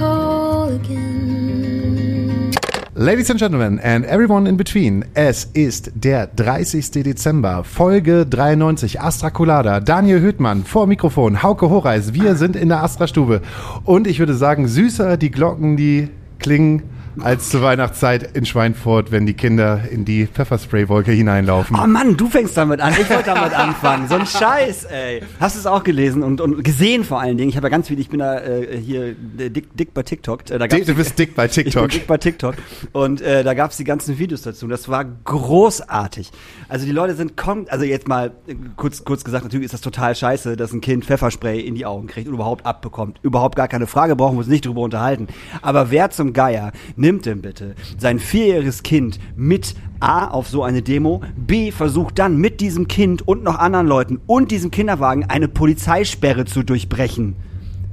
call again. Ladies and Gentlemen and everyone in between, es ist der 30. Dezember, Folge 93, Astra Colada, Daniel Hüttmann vor Mikrofon, Hauke Horeis, wir sind in der Astra-Stube und ich würde sagen, süßer die Glocken, die klingen als zur Weihnachtszeit in Schweinfurt, wenn die Kinder in die Pfefferspray-Wolke hineinlaufen. Oh Mann, du fängst damit an. Ich wollte damit anfangen. So ein Scheiß, ey. Hast du es auch gelesen und, und gesehen vor allen Dingen? Ich habe ja ganz viel, ich bin da äh, hier dick, dick bei TikTok. Äh, da gab's du bist dick bei Ich bin TikTok. dick bei TikTok. Und äh, da gab es die ganzen Videos dazu. Das war großartig. Also die Leute sind kommt, also jetzt mal äh, kurz, kurz gesagt, natürlich ist das total scheiße, dass ein Kind Pfefferspray in die Augen kriegt und überhaupt abbekommt. Überhaupt gar keine Frage, brauchen wir uns nicht drüber unterhalten. Aber wer zum Geier nimmt denn bitte sein vierjähriges Kind mit A auf so eine Demo, B versucht dann mit diesem Kind und noch anderen Leuten und diesem Kinderwagen eine Polizeisperre zu durchbrechen?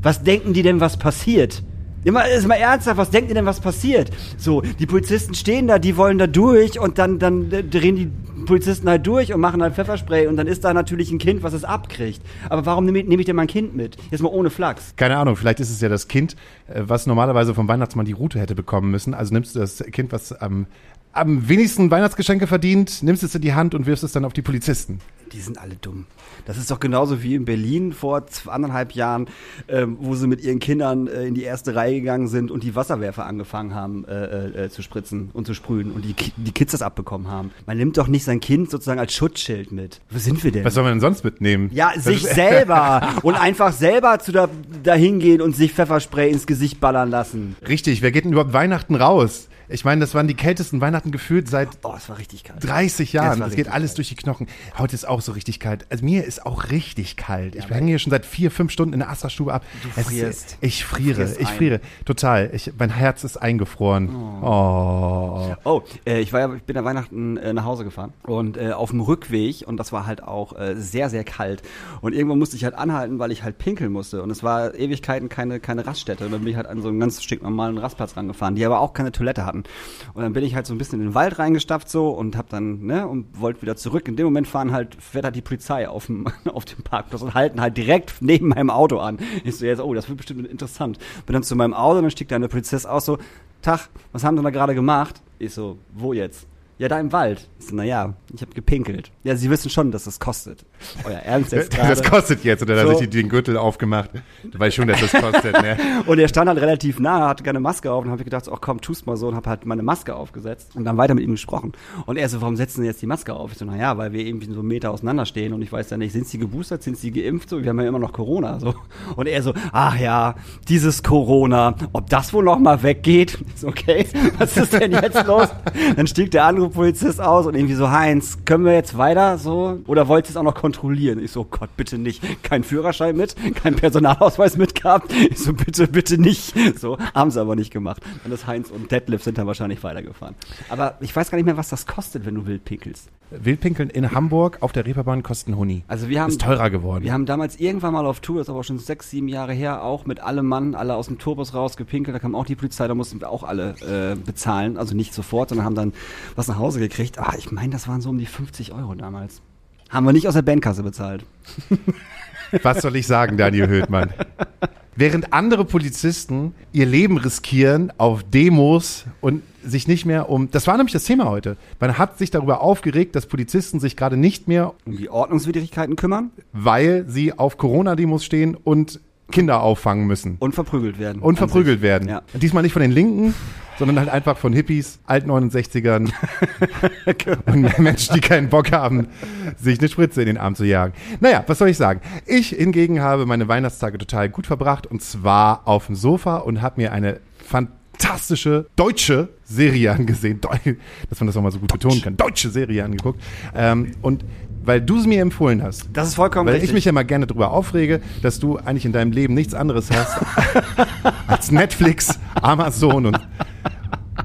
Was denken die denn, was passiert? Immer, ist mal ernsthaft, was denkt ihr denn, was passiert? So, die Polizisten stehen da, die wollen da durch und dann, dann drehen die Polizisten halt durch und machen halt Pfefferspray und dann ist da natürlich ein Kind, was es abkriegt. Aber warum nehme ich, nehm ich denn mein Kind mit? Jetzt mal ohne Flachs. Keine Ahnung, vielleicht ist es ja das Kind, äh, was normalerweise vom Weihnachtsmann die Route hätte bekommen müssen. Also nimmst du das Kind, was am, am wenigsten Weihnachtsgeschenke verdient, nimmst es in die Hand und wirfst es dann auf die Polizisten. Die sind alle dumm. Das ist doch genauso wie in Berlin vor anderthalb Jahren, ähm, wo sie mit ihren Kindern äh, in die erste Reihe gegangen sind und die Wasserwerfer angefangen haben äh, äh, zu spritzen und zu sprühen und die, die Kids das abbekommen haben. Man nimmt doch nicht sein Kind sozusagen als Schutzschild mit. Wo sind wir denn? Was soll man denn sonst mitnehmen? Ja, Das sich selber und einfach selber zu da, dahin gehen und sich Pfefferspray ins Gesicht ballern lassen. Richtig, wer geht denn überhaupt Weihnachten raus? Ich meine, das waren die kältesten Weihnachten gefühlt seit Oh, es war richtig kalt. 30 Ja, Jahren. es war Das geht alles kalt. durch die Knochen. Heute ist auch so richtig kalt. Also mir ist auch richtig kalt. ich hänge hier schon seit vier, fünf Stunden in der Astra-Stube ab. Du ist- frierst. Ich friere, ich ein. friere. Total. Ich, mein Herz ist eingefroren. Oh. Oh, äh, ich war ja, ich bin ja Weihnachten äh, nach Hause gefahren und äh, auf dem Rückweg und das war halt auch äh, sehr, sehr kalt und irgendwann musste ich halt anhalten, weil ich halt pinkeln musste und es war Ewigkeiten keine, keine Raststätte und dann bin ich halt an so einen ganz schick normalen Rastplatz rangefahren, die aber auch keine Toilette hatten und dann bin ich halt so ein bisschen in den Wald reingestapft so und hab dann, ne, und wollte wieder zurück. In dem Moment fahren halt, fährt halt die Polizei auf dem, auf dem Parkplatz und halten halt direkt neben meinem Auto an. Ich so, jetzt, oh, das wird bestimmt interessant. Bin dann zu meinem Auto und dann stieg da eine Polizist aus so, Tag, was haben Sie da gerade gemacht? Ich so, wo jetzt? Ja, da im Wald. Ich so, naja, ich habe gepinkelt. Ja, Sie wissen schon, dass das kostet. Euer Ernst jetzt gerade? Das kostet jetzt. Oder da So. habe ich den Gürtel aufgemacht. Du weißt schon, dass das kostet. Ne? Und er stand halt relativ nah, hatte keine Maske auf und habe ich gedacht, ach komm, tu's mal so und habe halt meine Maske aufgesetzt und dann weiter mit ihm gesprochen. Und er so, warum setzen Sie jetzt die Maske auf? Ich so, naja, weil wir irgendwie so einen Meter auseinander stehen und ich weiß ja nicht, sind Sie geboostert, sind Sie geimpft? So, wir haben ja immer noch Corona. So. Und er so, ach ja, dieses Corona, ob das wohl noch mal weggeht? Ich so, okay, was ist denn jetzt los? Dann stieg der andere Polizist aus und irgendwie so, Heinz, können wir jetzt weiter so? Oder wollt ihr es auch noch kontrollieren? Ich so, Gott, bitte nicht. Kein Führerschein mit, kein Personalausweis mit gehabt. Ich so, bitte, bitte nicht. So, haben sie aber nicht gemacht. Dann ist Heinz und Detlef sind dann wahrscheinlich weitergefahren. Aber ich weiß gar nicht mehr, was das kostet, wenn du wild pinkelst. Wildpinkeln in Hamburg auf der Reeperbahn kosten Huni. Also wir haben Ist teurer geworden. Wir haben damals irgendwann mal auf Tour, das ist aber schon sechs, sieben Jahre her, auch mit allem Mann, alle aus dem Tourbus rausgepinkelt. Da kam auch die Polizei, da mussten wir auch alle äh, bezahlen. Also nicht sofort, sondern haben dann was nach Hause gekriegt. Ah, ich meine, das waren so um die 50 Euro damals. Haben wir nicht aus der Bandkasse bezahlt. Was soll ich sagen, Daniel Höhtmann? Während andere Polizisten ihr Leben riskieren auf Demos und sich nicht mehr um. Das war nämlich das Thema heute. Man hat sich darüber aufgeregt, dass Polizisten sich gerade nicht mehr, Um die Ordnungswidrigkeiten kümmern weil sie auf Corona-Demos stehen und Kinder auffangen müssen und verprügelt werden. und verprügelt sich. werden. Ja. Diesmal nicht von den Linken, sondern halt einfach von Hippies, Alt-69ern und Menschen, die keinen Bock haben, sich eine Spritze in den Arm zu jagen. Naja, was soll ich sagen? Ich hingegen habe meine Weihnachtstage total gut verbracht und zwar auf dem Sofa und habe mir eine fan fantastische deutsche Serie angesehen, Deu- dass man das auch mal so gut betonen kann, deutsche Serie angeguckt. Ähm, und weil du es mir empfohlen hast, Das ist vollkommen weil richtig. ich mich ja mal gerne darüber aufrege, dass du eigentlich in deinem Leben nichts anderes hast als Netflix, Amazon und,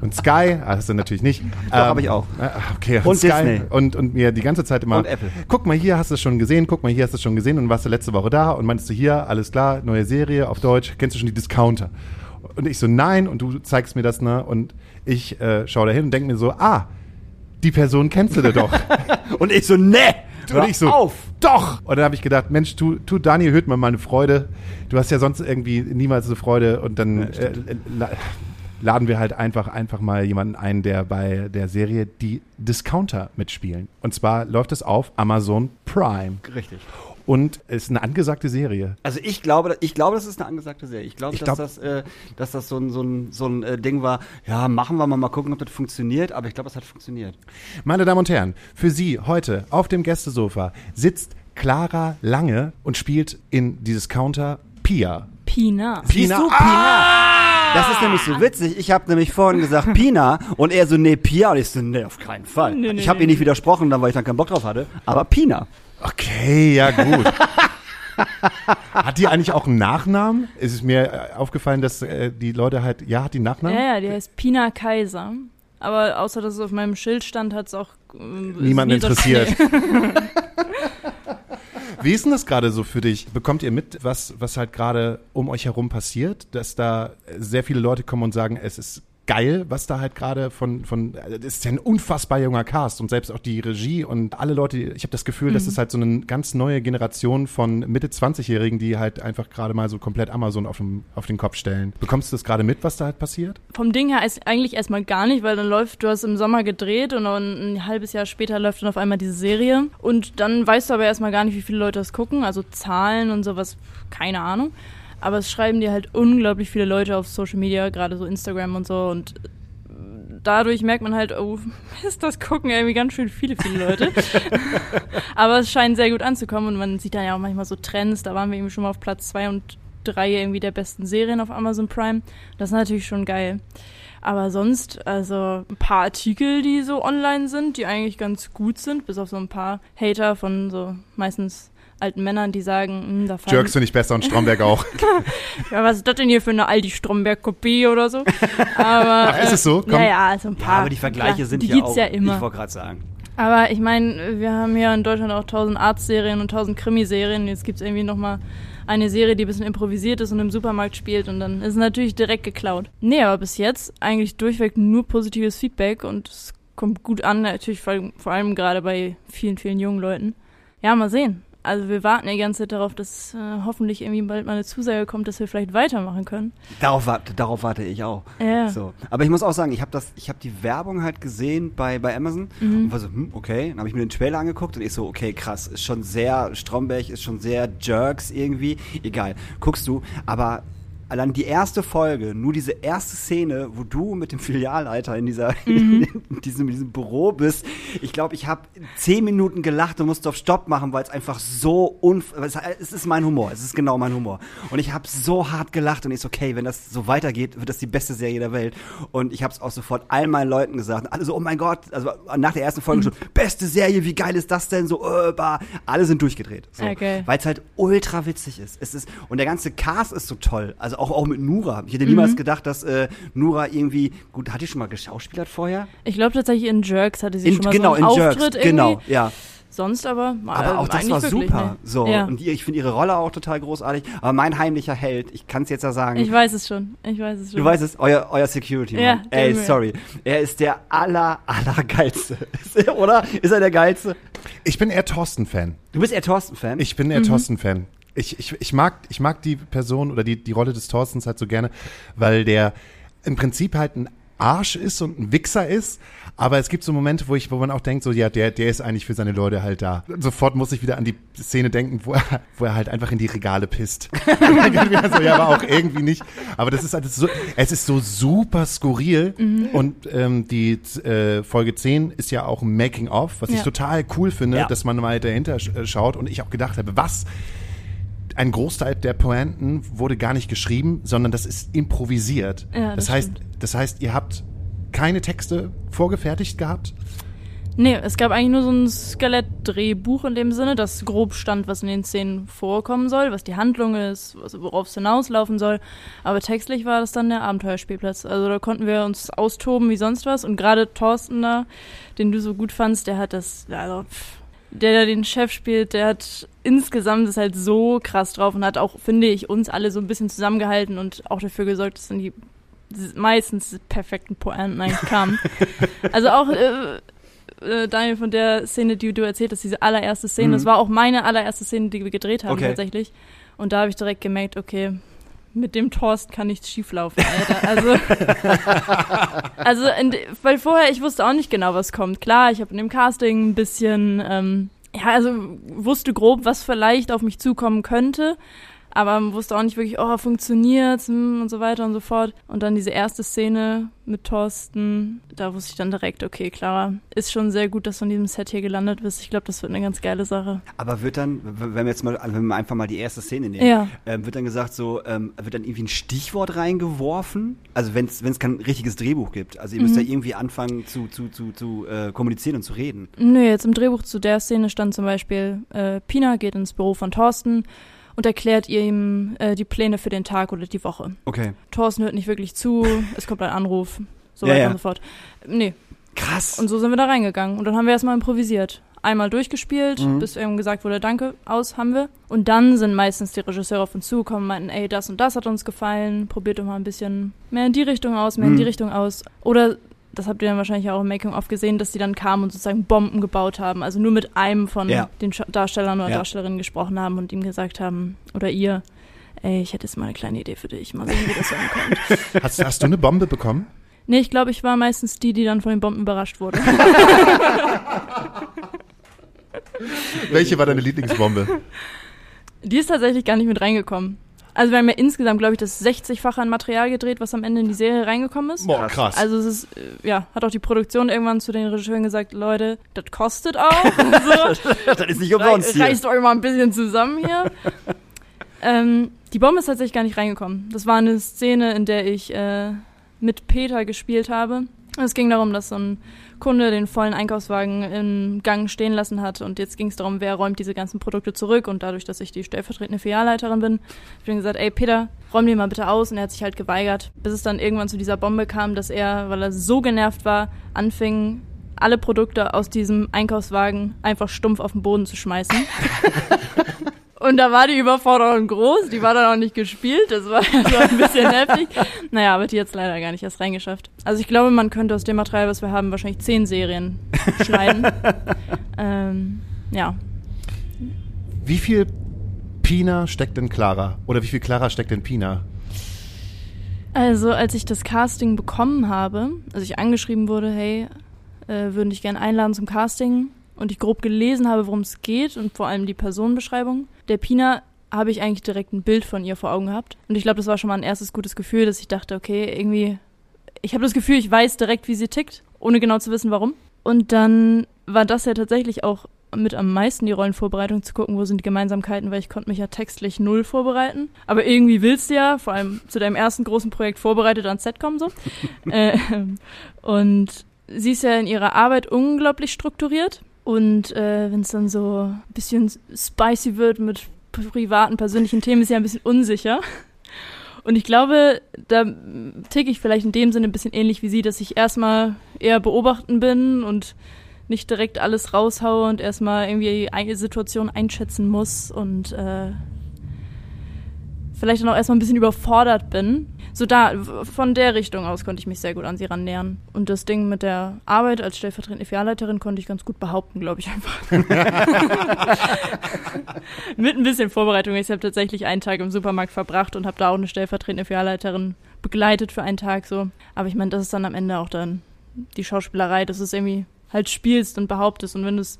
und Sky. Ah, hast du natürlich nicht. Doch, hab ich auch. äh, Okay, Und Sky Disney. Und, und mir die ganze Zeit immer. Und Apple. Guck mal, hier hast du es schon gesehen, guck mal, hier hast du es schon gesehen und warst du letzte Woche da und meinst du hier, alles klar, neue Serie auf Deutsch, kennst du schon die Discounter? Und ich so, nein, und du zeigst mir das, ne? Und ich äh, schaue da hin und denke mir so, ah, die Person kennst du da doch. Und ich so, ne! Und ich so, auf! doch! Und dann habe ich gedacht, Mensch, tu, tu Daniel Hüttmann mal eine Freude. Du hast ja sonst irgendwie niemals eine Freude und dann äh, la laden wir halt einfach, einfach mal jemanden ein, der bei der Serie die Discounter mitspielen. Und zwar läuft es auf Amazon Prime. Richtig. Und es ist eine angesagte Serie. Also ich glaube, ich glaube, das ist eine angesagte Serie. Ich glaube, Ich dass glaub- das, äh, dass das so ein, so ein, so ein äh, Ding war. Ja, machen wir mal, mal gucken, ob das funktioniert. Aber ich glaube, es hat funktioniert. Meine Damen und Herren, für Sie heute auf dem Gästesofa sitzt Clara Lange und spielt in die Discounter Pia. Pina. Siehst du, Pina? Das ist nämlich so witzig. Ich habe nämlich vorhin gesagt Pina und er so, nee, Pia. Und ich so, nee, auf keinen Fall. Nee, nee, ich habe nee, ihr nicht widersprochen, dann, weil ich dann keinen Bock drauf hatte. Aber Pina. Okay, ja gut. hat die eigentlich auch einen Nachnamen? Es ist mir äh, aufgefallen, dass äh, die Leute halt, ja, hat die einen Nachnamen? Ja, ja, die heißt Pina Kaiser. Aber außer dass es auf meinem Schild stand, hat es auch ähm, Niemand interessiert. Wie ist denn das gerade so für dich? Bekommt ihr mit, was, was halt gerade um euch herum passiert? Dass da sehr viele Leute kommen und sagen, es ist geil, was da halt gerade von, von, das ist ja ein unfassbar junger Cast und selbst auch die Regie und alle Leute, ich habe das Gefühl, Mhm. das ist halt so eine ganz neue Generation von Mitte 20-Jährigen, die halt einfach gerade mal so komplett Amazon auf, dem, auf den Kopf stellen. Bekommst du das gerade mit, was da halt passiert? Vom Ding her ist eigentlich erstmal gar nicht, weil dann läuft, du hast im Sommer gedreht und dann ein halbes Jahr später läuft dann auf einmal diese Serie. Und dann weißt du aber erstmal gar nicht, wie viele Leute das gucken, also Zahlen und sowas, keine Ahnung. Aber es schreiben dir halt unglaublich viele Leute auf Social Media, gerade so Instagram und so. Und dadurch merkt man halt, oh, Mist, das gucken irgendwie ganz schön viele, viele Leute. Aber es scheint sehr gut anzukommen und man sieht dann ja auch manchmal so Trends. Da waren wir eben schon mal auf Platz zwei und drei irgendwie der besten Serien auf Amazon Prime. Das ist natürlich schon geil. Aber sonst, also ein paar Artikel, die so online sind, die eigentlich ganz gut sind, bis auf so ein paar Hater von so meistens alten Männern, die sagen, hm, da fallen, Jerks finde ich besser und Stromberg auch. ja, was ist das denn hier für eine Aldi Stromberg-Kopie oder so? Aber, Ach, ist es so? Komm. Ja, ja, also ein Ja, paar. aber die Vergleiche klar, sind die ja gibt's auch. ja immer. Ich wollte gerade sagen. Aber ich meine, wir haben ja in Deutschland auch tausend Arztserien und tausend Krimiserien. Jetzt gibt's irgendwie nochmal eine Serie, die ein bisschen improvisiert ist und im Supermarkt spielt und dann ist es natürlich direkt geklaut. Nee, aber bis jetzt eigentlich durchweg nur positives Feedback und es kommt gut an, natürlich vor allem gerade bei vielen, vielen jungen Leuten. Ja, mal sehen. Also wir warten die ganze Zeit darauf, dass äh, hoffentlich irgendwie bald mal eine Zusage kommt, dass wir vielleicht weitermachen können. Darauf, warte- darauf warte ich auch. Ja. So. Aber ich muss auch sagen, ich habe das, ich habe die Werbung halt gesehen bei, bei Amazon Mhm. und war so, hm, okay. Dann habe ich mir den Trailer angeguckt und ich so, okay, krass, ist schon sehr Stromberg, ist schon sehr Jerks irgendwie. Egal, guckst du. Aber allein die erste Folge, nur diese erste Szene, wo du mit dem Filialleiter in dieser, Mhm. in diesem, in diesem Büro bist, ich glaube, ich habe zehn Minuten gelacht und musste auf Stopp machen, weil es einfach so unf es, ist mein Humor, es ist genau mein Humor. Und ich habe so hart gelacht und ich so, okay, wenn das so weitergeht, wird das die beste Serie der Welt. Und ich habe es auch sofort all meinen Leuten gesagt. Alle so, oh mein Gott, also nach der ersten Folge schon, beste Serie, wie geil ist das denn? So, äh, bah. alle sind durchgedreht. So. Okay. Weil es halt ultra witzig ist. Es ist. Und der ganze Cast ist so toll. Also auch, auch mit Nura. Ich hätte niemals gedacht, dass äh, Nura irgendwie, gut, hat die schon mal geschauspielert vorher? Ich glaube tatsächlich in Jerks hatte sie In, schon mal genau, so einen in Auftritt Jerks. irgendwie. Genau, ja. Sonst aber, Aber äh, auch das war wirklich, super. nee. So. Ja. Und ich finde ihre Rolle auch total großartig. Aber mein heimlicher Held, ich kann es jetzt ja sagen. Ich weiß es schon. Ich weiß es schon. Du weißt es, euer, euer Security. Ja, Mann. der Ey, sorry. Er ist der aller, aller geilste. Ist er, oder? Ist er der geilste? Ich bin eher Thorsten-Fan. Du bist eher Thorsten-Fan? Ich bin eher Thorsten-Fan. Ich, ich, ich, mag, ich mag die Person oder die, die Rolle des Thorstens halt so gerne, weil der im Prinzip halt ein Arsch ist und ein Wichser ist, aber es gibt so Momente, wo ich, wo man auch denkt, so ja, der, der ist eigentlich für seine Leute halt da. Sofort muss ich wieder an die Szene denken, wo er, wo er halt einfach in die Regale pisst. So, ja, aber auch irgendwie nicht. Aber das ist halt so, es ist so super skurril und ähm, die äh, Folge 10 ist ja auch ein Making of, was ich Ja. total cool finde, Ja. dass man mal dahinter äh, schaut und ich auch gedacht habe, was ein Großteil der Pointen wurde gar nicht geschrieben, sondern das ist improvisiert. Ja, das das heißt. Das heißt, ihr habt keine Texte vorgefertigt gehabt? Nee, es gab eigentlich nur so ein Skelettdrehbuch in dem Sinne, das grob stand, was in den Szenen vorkommen soll, was die Handlung ist, worauf es hinauslaufen soll. Aber textlich war das dann der Abenteuerspielplatz. Also da konnten wir uns austoben wie sonst was. Und gerade Thorsten da, den du so gut fandst, der hat das, also der den Chef spielt, der hat insgesamt ist halt so krass drauf und hat auch, finde ich, uns alle so ein bisschen zusammengehalten und auch dafür gesorgt, dass dann die meistens perfekten Pointen eigentlich kamen. also auch äh, äh, Daniel, von der Szene, die du erzählt hast, diese allererste Szene, mhm. das war auch meine allererste Szene, die wir gedreht haben okay. tatsächlich. Und da habe ich direkt gemerkt, okay, mit dem Thorsten kann nichts schieflaufen, Alter. Also, also in, weil vorher, ich wusste auch nicht genau, was kommt. Klar, ich habe in dem Casting ein bisschen, ähm, ja, also wusste grob, was vielleicht auf mich zukommen könnte aber man wusste auch nicht wirklich, oh, funktioniert's hm, und so weiter und so fort. Und dann diese erste Szene mit Thorsten, da wusste ich dann direkt, okay, Clara, ist schon sehr gut, dass du in diesem Set hier gelandet bist. Ich glaube, das wird eine ganz geile Sache. Aber wird dann, wenn wir jetzt mal, wenn wir einfach mal die erste Szene nehmen, ja. ähm, wird dann gesagt so, ähm, wird dann irgendwie ein Stichwort reingeworfen? Also wenn es kein richtiges Drehbuch gibt. Also ihr müsst mhm. ja irgendwie anfangen zu, zu, zu, zu äh, kommunizieren und zu reden. Nö, jetzt im Drehbuch zu der Szene stand zum Beispiel, äh, Pina geht ins Büro von Thorsten und erklärt ihm äh, die Pläne für den Tag oder die Woche. Okay. Thorsten hört nicht wirklich zu, es kommt ein Anruf, so weiter ja, und so fort. Nee. Krass. Und so sind wir da reingegangen und dann haben wir erstmal improvisiert. Einmal durchgespielt, mhm. bis irgendwann gesagt wurde, danke, aus, haben wir. Und dann sind meistens die Regisseure auf uns zugekommen und meinten, ey, das und das hat uns gefallen, probiert doch mal ein bisschen mehr in die Richtung aus, mehr mhm. in die mhm. Richtung aus. Oder das habt ihr dann wahrscheinlich auch im Making-of gesehen, dass die dann kamen und sozusagen Bomben gebaut haben. Also nur mit einem von ja. den Darstellern oder ja. Darstellerinnen gesprochen haben und ihm gesagt haben, oder ihr, ey, ich hätte jetzt mal eine kleine Idee für dich, mal sehen, wie das sein könnte. Hast, hast du eine Bombe bekommen? Nee, ich glaube, ich war meistens die, die dann von den Bomben überrascht wurde. Welche war deine Lieblingsbombe? Die ist tatsächlich gar nicht mit reingekommen. Also wir haben ja insgesamt, glaube ich, das 60-fache an Material gedreht, was am Ende in die Serie reingekommen ist. Boah, krass. Also es ist, äh, ja, hat auch die Produktion irgendwann zu den Regisseuren gesagt, Leute, das kostet auch. so. das ist nicht umsonst hier. Reißt euch mal ein bisschen zusammen hier. ähm, die Bombe ist tatsächlich gar nicht reingekommen. Das war eine Szene, in der ich äh, mit Peter gespielt habe. Es ging darum, dass so ein Kunde den vollen Einkaufswagen im Gang stehen lassen hat. Und jetzt ging es darum, wer räumt diese ganzen Produkte zurück. Und dadurch, dass ich die stellvertretende Filialleiterin bin, habe ich ihm gesagt, ey Peter, räum die mal bitte aus. Und er hat sich halt geweigert, bis es dann irgendwann zu dieser Bombe kam, dass er, weil er so genervt war, anfing, alle Produkte aus diesem Einkaufswagen einfach stumpf auf den Boden zu schmeißen. Und da war die Überforderung groß, die war dann auch nicht gespielt, das war, das war ein bisschen heftig. Naja, aber die hat es leider gar nicht erst reingeschafft. Also ich glaube, man könnte aus dem Material, was wir haben, wahrscheinlich zehn Serien schneiden. ähm, ja. Wie viel Pina steckt in Clara? Oder wie viel Clara steckt in Pina? Also, als ich das Casting bekommen habe, als ich angeschrieben wurde, hey, äh, würden dich gerne einladen zum Casting, und ich grob gelesen habe, worum es geht und vor allem die Personenbeschreibung, der Pina habe ich eigentlich direkt ein Bild von ihr vor Augen gehabt. Und ich glaube, das war schon mal ein erstes gutes Gefühl, dass ich dachte, okay, irgendwie, ich habe das Gefühl, ich weiß direkt, wie sie tickt, ohne genau zu wissen, warum. Und dann war das ja tatsächlich auch mit am meisten die Rollenvorbereitung zu gucken, wo sind die Gemeinsamkeiten, weil ich konnte mich ja textlich null vorbereiten. Aber irgendwie willst du ja, vor allem zu deinem ersten großen Projekt vorbereitet ans Set kommen so. äh, und sie ist ja in ihrer Arbeit unglaublich strukturiert und äh, wenn es dann so ein bisschen spicy wird mit privaten, persönlichen Themen, ist ja ein bisschen unsicher. Und ich glaube, da ticke ich vielleicht in dem Sinne ein bisschen ähnlich wie sie, dass ich erstmal eher beobachten bin und nicht direkt alles raushaue und erstmal irgendwie eine Situation einschätzen muss und äh, vielleicht dann auch erstmal ein bisschen überfordert bin so da, von der Richtung aus konnte ich mich sehr gut an sie rannähern. Und das Ding mit der Arbeit als stellvertretende Filialleiterin konnte ich ganz gut behaupten, glaube ich einfach. mit ein bisschen Vorbereitung. Ich habe tatsächlich einen Tag im Supermarkt verbracht und habe da auch eine stellvertretende Filialleiterin begleitet für einen Tag so. Aber ich meine, das ist dann am Ende auch dann die Schauspielerei, dass du es irgendwie halt spielst und behauptest. Und wenn du es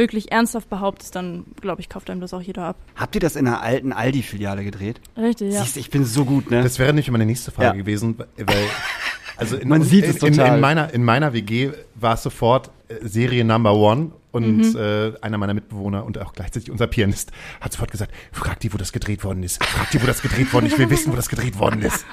wirklich ernsthaft behauptest, dann glaube ich, kauft einem das auch jeder ab. Habt ihr das in einer alten Aldi-Filiale gedreht? Richtig, ja. Siehst, ich bin so gut, ne? Das wäre nicht meine nächste Frage ja. gewesen, weil also in, man sieht es in, total. In, meiner in meiner WG war es sofort äh, Serie Number One Und äh, einer meiner Mitbewohner und auch gleichzeitig unser Pianist hat sofort gesagt, frag die, wo das gedreht worden ist. Frag die, wo das gedreht worden ist. Ich will wissen, wo das gedreht worden ist.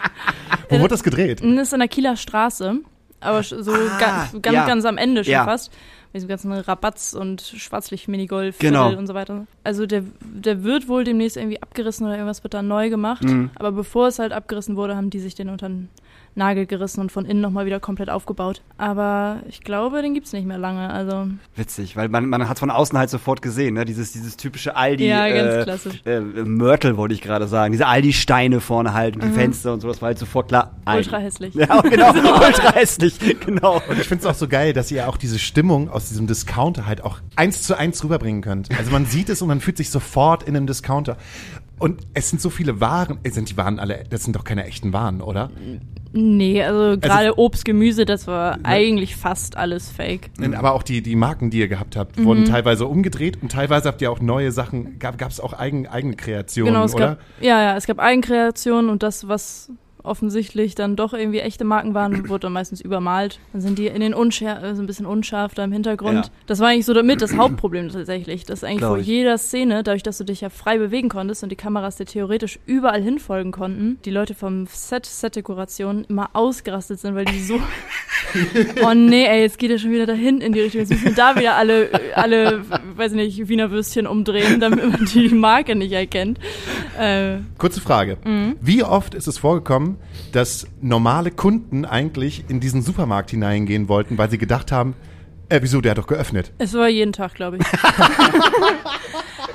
Wo wurde das gedreht? Das ist in der Kieler Straße, aber so Ah, ganz, ganz, ja. ganz am Ende schon Ja. fast. Mit diesem ganzen Rabatz und Schwarzlicht-Minigolf Genau. und so weiter. Also der, der wird wohl demnächst irgendwie abgerissen oder irgendwas wird da neu gemacht. Mhm. Aber bevor es halt abgerissen wurde, haben die sich den unter den Nagel gerissen und von innen nochmal wieder komplett aufgebaut. Aber ich glaube, den gibt's nicht mehr lange. Also Witzig, weil man, man hat von außen halt sofort gesehen, ne? Dieses, dieses typische Aldi. Ja, ganz äh, klassisch. Äh, Mörtel wollte ich gerade sagen. Diese Aldi-Steine vorne halt und die Fenster und so, das war halt sofort klar. Aldi. ultra hässlich. Ja, genau, ultra hässlich, genau. Und ich finde es auch so geil, dass ihr auch diese Stimmung aus diesem Discounter halt auch eins zu eins rüberbringen könnt. Also man sieht es und man fühlt sich sofort in einem Discounter. Und es sind so viele Waren. Äh, Sind die Waren alle, das sind doch keine echten Waren, oder? Nee, also gerade Obst, Gemüse, das war eigentlich fast alles fake. Aber auch die, die Marken, die ihr gehabt habt, wurden teilweise umgedreht und teilweise habt ihr auch neue Sachen, gab es auch eigen, eigene Kreationen, Genau, es oder? gab, ja, ja, es gab Eigenkreationen und das, was offensichtlich dann doch irgendwie echte Marken waren, wurde dann meistens übermalt. Dann sind die in den unschärf, äh, so ein bisschen unscharf da im Hintergrund. Ja. Das war eigentlich so damit das Hauptproblem tatsächlich. Das ist eigentlich Glaub vor ich. jeder Szene, dadurch, dass du dich ja frei bewegen konntest und die Kameras dir theoretisch überall hinfolgen konnten, die Leute vom Set, Set-Dekoration immer ausgerastet sind, weil die so, oh nee, ey, jetzt geht er schon wieder dahin in die Richtung. Jetzt müssen wir da wieder alle, alle, weiß nicht, Wiener Würstchen umdrehen, damit man die Marke nicht erkennt. Äh, Kurze Frage. Wie oft ist es vorgekommen, dass normale Kunden eigentlich in diesen Supermarkt hineingehen wollten, weil sie gedacht haben, äh, wieso, der hat doch geöffnet. Es war jeden Tag, glaube ich.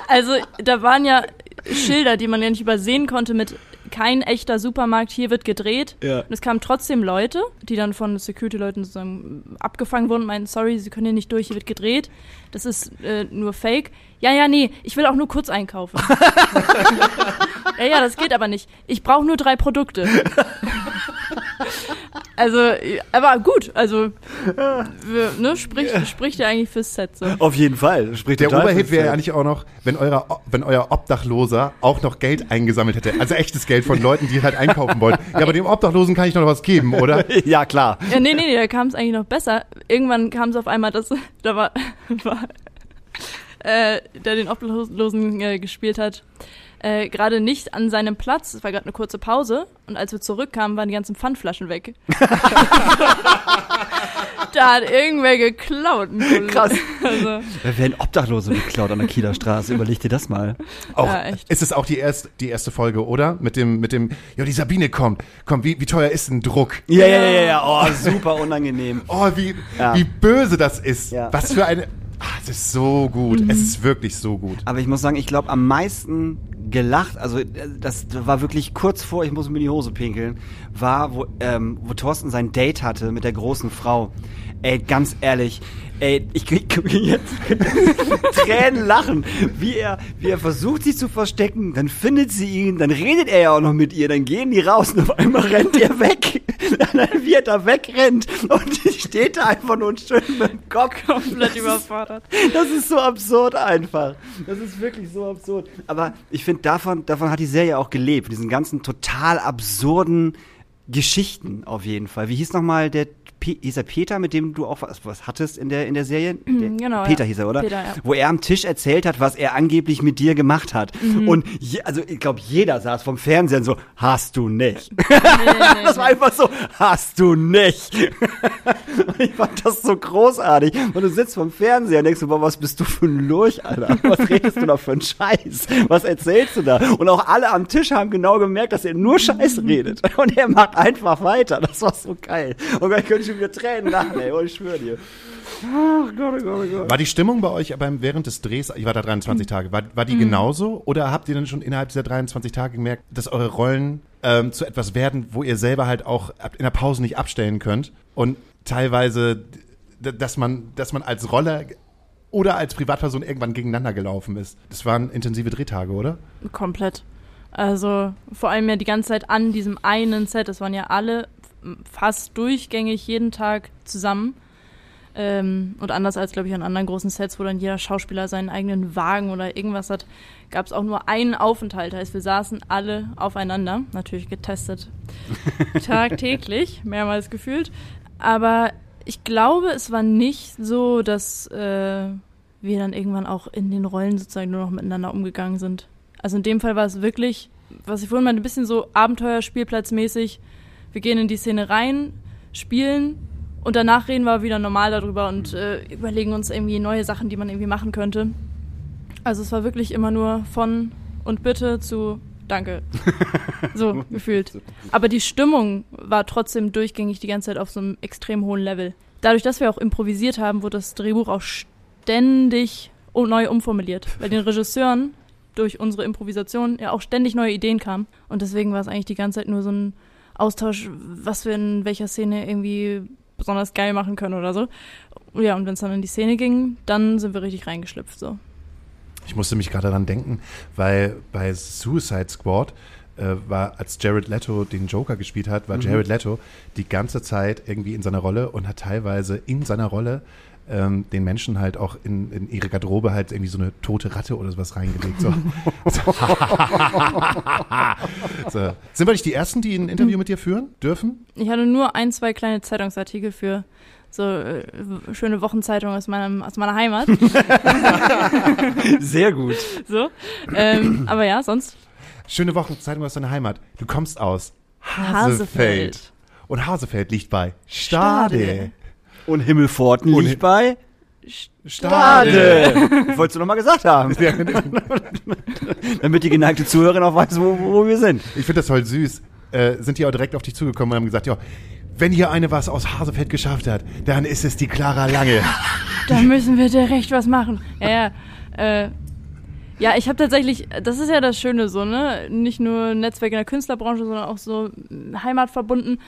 also da waren ja Schilder, die man ja nicht übersehen konnte mit kein echter Supermarkt, hier wird gedreht. Ja. Und es kamen trotzdem Leute, die dann von Security-Leuten sozusagen abgefangen wurden und meinten, sorry, sie können hier nicht durch, hier wird gedreht. Das ist äh, nur Fake. Ja, ja, nee, ich will auch nur kurz einkaufen. ja, ja, das geht aber nicht. Ich brauche nur drei Produkte. also, aber gut, also ne, spricht, spricht ja eigentlich fürs Set so. Auf jeden Fall. Spricht Der Oberhit wäre Feld. eigentlich auch noch, wenn, euer, wenn euer Obdachloser auch noch Geld eingesammelt hätte. Also echtes Geld von Leuten, die halt einkaufen wollen. Ja, aber dem Obdachlosen kann ich noch was geben, oder? Ja, klar. Ja, nee, nee, nee, da kam es eigentlich noch besser. Irgendwann kam es auf einmal, dass da war, war äh, der den Obdachlosen äh, gespielt hat, äh, gerade nicht an seinem Platz. Es war gerade eine kurze Pause und als wir zurückkamen, waren die ganzen Pfandflaschen weg. da hat irgendwer geklaut. Krass. Also, Da werden Obdachlose geklaut an der Kieler Straße. Überleg dir das mal. Auch, Ja, echt. ist es auch die erste, die erste Folge, oder? Mit dem, mit dem, ja, die Sabine kommt. Komm, wie, wie teuer ist ein Druck? Ja, ja, ja, ja. Oh, super unangenehm. Oh, wie, Ja. wie böse das ist. Ja. Was für eine. Ah, es ist so gut. Es ist wirklich so gut. Aber ich muss sagen, ich glaube, am meisten gelacht, also äh, das war wirklich kurz vor, ich muss mir die Hose pinkeln, war, wo, ähm, wo Thorsten sein Date hatte mit der großen Frau. Ey, ganz ehrlich, ey, ich krieg jetzt Tränen lachen, wie er, wie er versucht, sie zu verstecken, dann findet sie ihn, dann redet er ja auch noch mit ihr, dann gehen die raus und auf einmal rennt er weg. Dann, wie er da wegrennt und die steht da einfach nur schön mit dem Kopf. komplett überfordert. Das ist so absurd einfach. Das ist wirklich so absurd. Aber ich finde, davon, davon hat die Serie auch gelebt. Diesen ganzen total absurden Geschichten auf jeden Fall. Wie hieß nochmal der Pe hieß er Peter, mit dem du auch was, was hattest in der, in der Serie? Der, genau, Peter ja. hieß er, oder? Peter, ja. Wo er am Tisch erzählt hat, was er angeblich mit dir gemacht hat. Mhm. Und je, also ich glaube, jeder saß vom Fernsehen so, hast du nicht. Nee, nee, Das war einfach so, hast du nicht. Und ich fand das so großartig. Und du sitzt vom Fernseher und denkst so, boah, was bist du für ein Lurch, Alter? Was redest du da für einen Scheiß? Was erzählst du da? Und auch alle am Tisch haben genau gemerkt, dass er nur Scheiß redet. Und er macht einfach weiter. Das war so geil. Und dann könnte ich schon wieder Tränen lachen, ey. Und ich schwöre dir. Ach Gott, oh Gott, oh Gott. War die Stimmung bei euch beim, während des Drehs, ich war da 23 Tage, war, war die genauso? Oder habt ihr dann schon innerhalb dieser 23 Tage gemerkt, dass eure Rollen ähm, zu etwas werden, wo ihr selber halt auch in der Pause nicht abstellen könnt? Und teilweise, dass man, dass man als Rolle oder als Privatperson irgendwann gegeneinander gelaufen ist. Das waren intensive Drehtage, oder? Komplett. Also vor allem ja die ganze Zeit an diesem einen Set. Das waren ja alle fast durchgängig jeden Tag zusammen. Ähm, und anders als, glaube ich, an anderen großen Sets, wo dann jeder Schauspieler seinen eigenen Wagen oder irgendwas hat, gab es auch nur einen Aufenthalt. Heißt, wir saßen alle aufeinander, natürlich getestet, tagtäglich, mehrmals gefühlt. Aber ich glaube, es war nicht so, dass äh, wir dann irgendwann auch in den Rollen sozusagen nur noch miteinander umgegangen sind. Also in dem Fall war es wirklich, was ich vorhin meinte, ein bisschen so Abenteuerspielplatzmäßig. Wir gehen in die Szene rein, spielen und danach reden wir wieder normal darüber und äh, überlegen uns irgendwie neue Sachen, die man irgendwie machen könnte. Also es war wirklich immer nur von und bitte zu danke. So gefühlt. Aber die Stimmung war trotzdem durchgängig die ganze Zeit auf so einem extrem hohen Level. Dadurch, dass wir auch improvisiert haben, wurde das Drehbuch auch ständig neu umformuliert. Weil den Regisseuren durch unsere Improvisation ja auch ständig neue Ideen kamen. Und deswegen war es eigentlich die ganze Zeit nur so ein Austausch, was wir in welcher Szene irgendwie besonders geil machen können oder so. Ja, und wenn es dann in die Szene ging, dann sind wir richtig reingeschlüpft. So. Ich musste mich gerade daran denken, weil bei Suicide Squad äh, war, als Jared Leto den Joker gespielt hat, war Jared Leto die ganze Zeit irgendwie in seiner Rolle und hat teilweise in seiner Rolle ähm, den Menschen halt auch in, in ihre Garderobe halt irgendwie so eine tote Ratte oder sowas reingelegt. So. so. Sind wir nicht die Ersten, die ein Interview mit dir führen dürfen? Ich hatte nur ein, zwei kleine Zeitungsartikel für so äh, schöne Wochenzeitungen aus, meinem, aus meiner Heimat. Sehr gut. so. Ähm, aber ja, sonst Schöne Wochenzeitung aus deiner Heimat. Du kommst aus Hasefeld. Hasefeld. Und Hasefeld liegt bei Stade. Stade. Und Himmelforten Und liegt bei Stade. Stade. Wolltest du noch mal gesagt haben. Damit die geneigte Zuhörerin auch weiß, wo, wo wir sind. Ich finde das voll süß. Äh, sind die auch direkt auf dich zugekommen und haben gesagt, ja, wenn hier eine was aus Hasefeld geschafft hat, dann ist es die Clara Lange. Da müssen wir direkt was machen. Ja, ja. Äh, ja, ich habe tatsächlich, das ist ja das Schöne so, ne? Nicht nur Netzwerk in der Künstlerbranche, sondern auch so mh, heimatverbunden.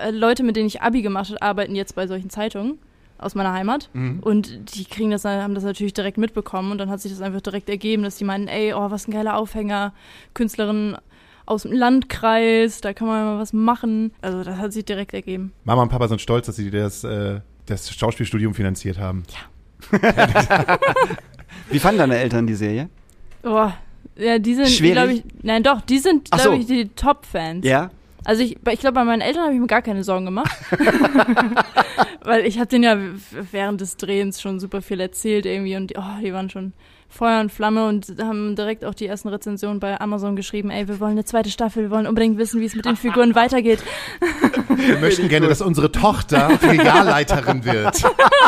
Äh, Leute, mit denen ich Abi gemacht habe, arbeiten jetzt bei solchen Zeitungen aus meiner Heimat. Und die kriegen das, haben das natürlich direkt mitbekommen und dann hat sich das einfach direkt ergeben, dass die meinen, ey, oh, was ein geiler Aufhänger, Künstlerin aus dem Landkreis, da kann man mal was machen. Also das hat sich direkt ergeben. Mama und Papa sind stolz, dass sie dir das, äh, das Schauspielstudium finanziert haben. Wie fanden deine Eltern die Serie? Oh, ja, die sind, glaube ich, nein, doch, die sind, glaube so. ich, die Top-Fans. Ja? Also ich, ich glaube, bei meinen Eltern habe ich mir gar keine Sorgen gemacht. Weil ich habe denen ja während des Drehens schon super viel erzählt irgendwie und oh, die waren schon Feuer und Flamme und haben direkt auch die ersten Rezensionen bei Amazon geschrieben, ey, wir wollen eine zweite Staffel, wir wollen unbedingt wissen, wie es mit den Figuren weitergeht. Wir möchten gerne, dass unsere Tochter Filialleiterin wird.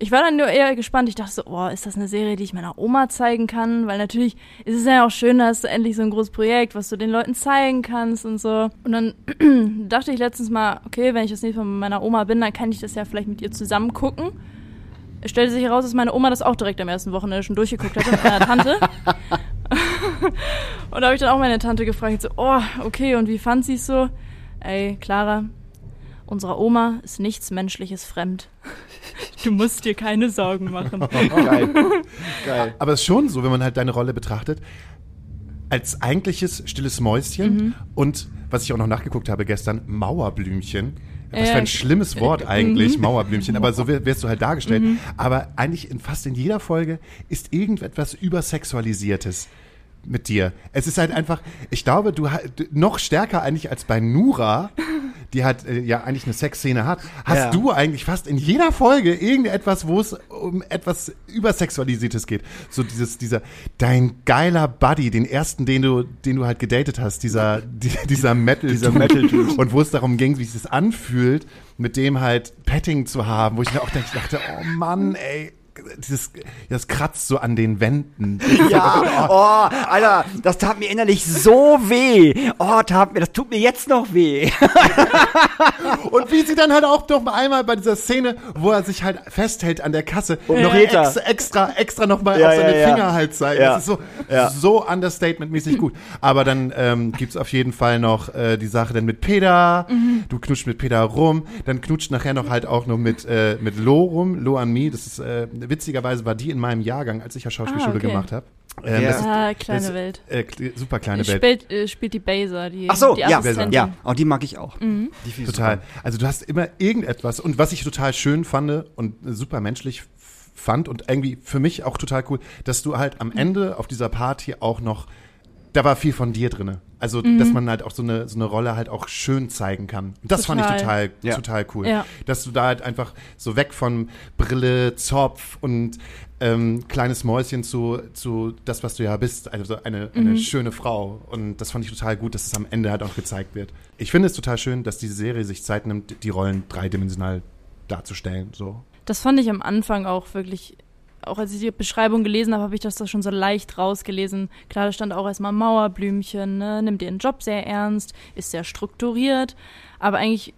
Ich war dann nur eher gespannt. Ich dachte so, oh, ist das eine Serie, die ich meiner Oma zeigen kann? Weil natürlich ist es ja auch schön, dass du endlich so ein großes Projekt, was du den Leuten zeigen kannst und so. Und dann dachte ich letztens mal, okay, wenn ich das nächste Mal mit meiner Oma bin, dann kann ich das ja vielleicht mit ihr zusammen gucken. Es stellte sich heraus, dass meine Oma das auch direkt am ersten Wochenende schon durchgeguckt hatte mit meiner Tante. und da habe ich dann auch meine Tante gefragt, so, oh, okay, und wie fand sie es so? Ey, Clara, unserer Oma ist nichts Menschliches fremd. Du musst dir keine Sorgen machen. Geil. Geil. Aber es ist schon so, wenn man halt deine Rolle betrachtet, als eigentliches stilles Mäuschen Mhm. und, was ich auch noch nachgeguckt habe gestern, Mauerblümchen. Was für ein schlimmes Wort eigentlich, Mhm. Mauerblümchen, aber so wi- wirst du halt dargestellt. Aber eigentlich in fast in jeder Folge ist irgendetwas übersexualisiertes mit dir. Es ist halt einfach, ich glaube, du noch stärker eigentlich als bei Nura, die halt äh, ja eigentlich eine Sexszene hat, hast Ja. du eigentlich fast in jeder Folge irgendetwas, wo es um etwas übersexualisiertes geht. So dieses dieser dein geiler Buddy, den ersten, den du den du halt gedatet hast, dieser die, dieser Metal Dieser Metal-Dude. und wo es darum ging, wie es sich anfühlt, mit dem halt Petting zu haben, wo ich mir auch dachte, oh Mann, ey, dieses, das kratzt so an den Wänden. Ja, oh, Alter, das tat mir innerlich so weh. Oh, tat mir, das tut mir jetzt noch weh. Und wie sie dann halt auch noch mal einmal bei dieser Szene, wo er sich halt festhält an der Kasse, Und noch Meter. extra, extra, extra noch mal Ja, auf seine ja, ja. Finger halt zeigen. Das ist so, so understatement-mäßig gut. Aber dann ähm, gibt's auf jeden Fall noch äh, die Sache dann mit Peter. Mhm. Du knutscht mit Peter rum. Dann knutscht nachher noch halt auch noch mit, äh, mit Lo rum. Lo an me. Das ist, äh, witzigerweise war die in meinem Jahrgang, als ich ja Schauspielschule Ah, okay. gemacht habe. Ähm, Ja. das ist, Ah, kleine das- Welt. äh, super kleine Welt. Spielt, äh, spielt die Baser, die, Ach so, die ja, Assistentin. ja, auch die mag ich auch. Die finde ich Total. super. Also du hast immer irgendetwas und was ich total schön fand und super menschlich fand und irgendwie für mich auch total cool, dass du halt am Ende auf dieser Party auch noch da war viel von dir drinne. Also, dass man halt auch so eine, so eine Rolle halt auch schön zeigen kann. Das fand ich Total. total, Ja. total cool. Ja. Dass du da halt einfach so weg von Brille, Zopf und ähm, kleines Mäuschen zu, zu das, was du ja bist, also eine, eine schöne Frau. Und das fand ich total gut, dass es am Ende halt auch gezeigt wird. Ich finde es total schön, dass diese Serie sich Zeit nimmt, die Rollen dreidimensional darzustellen. So. Das fand ich am Anfang auch wirklich, auch als ich die Beschreibung gelesen habe, habe ich das da schon so leicht rausgelesen. Klar, da stand auch erstmal Mauerblümchen, ne? nimmt ihren Job sehr ernst, ist sehr strukturiert, aber eigentlich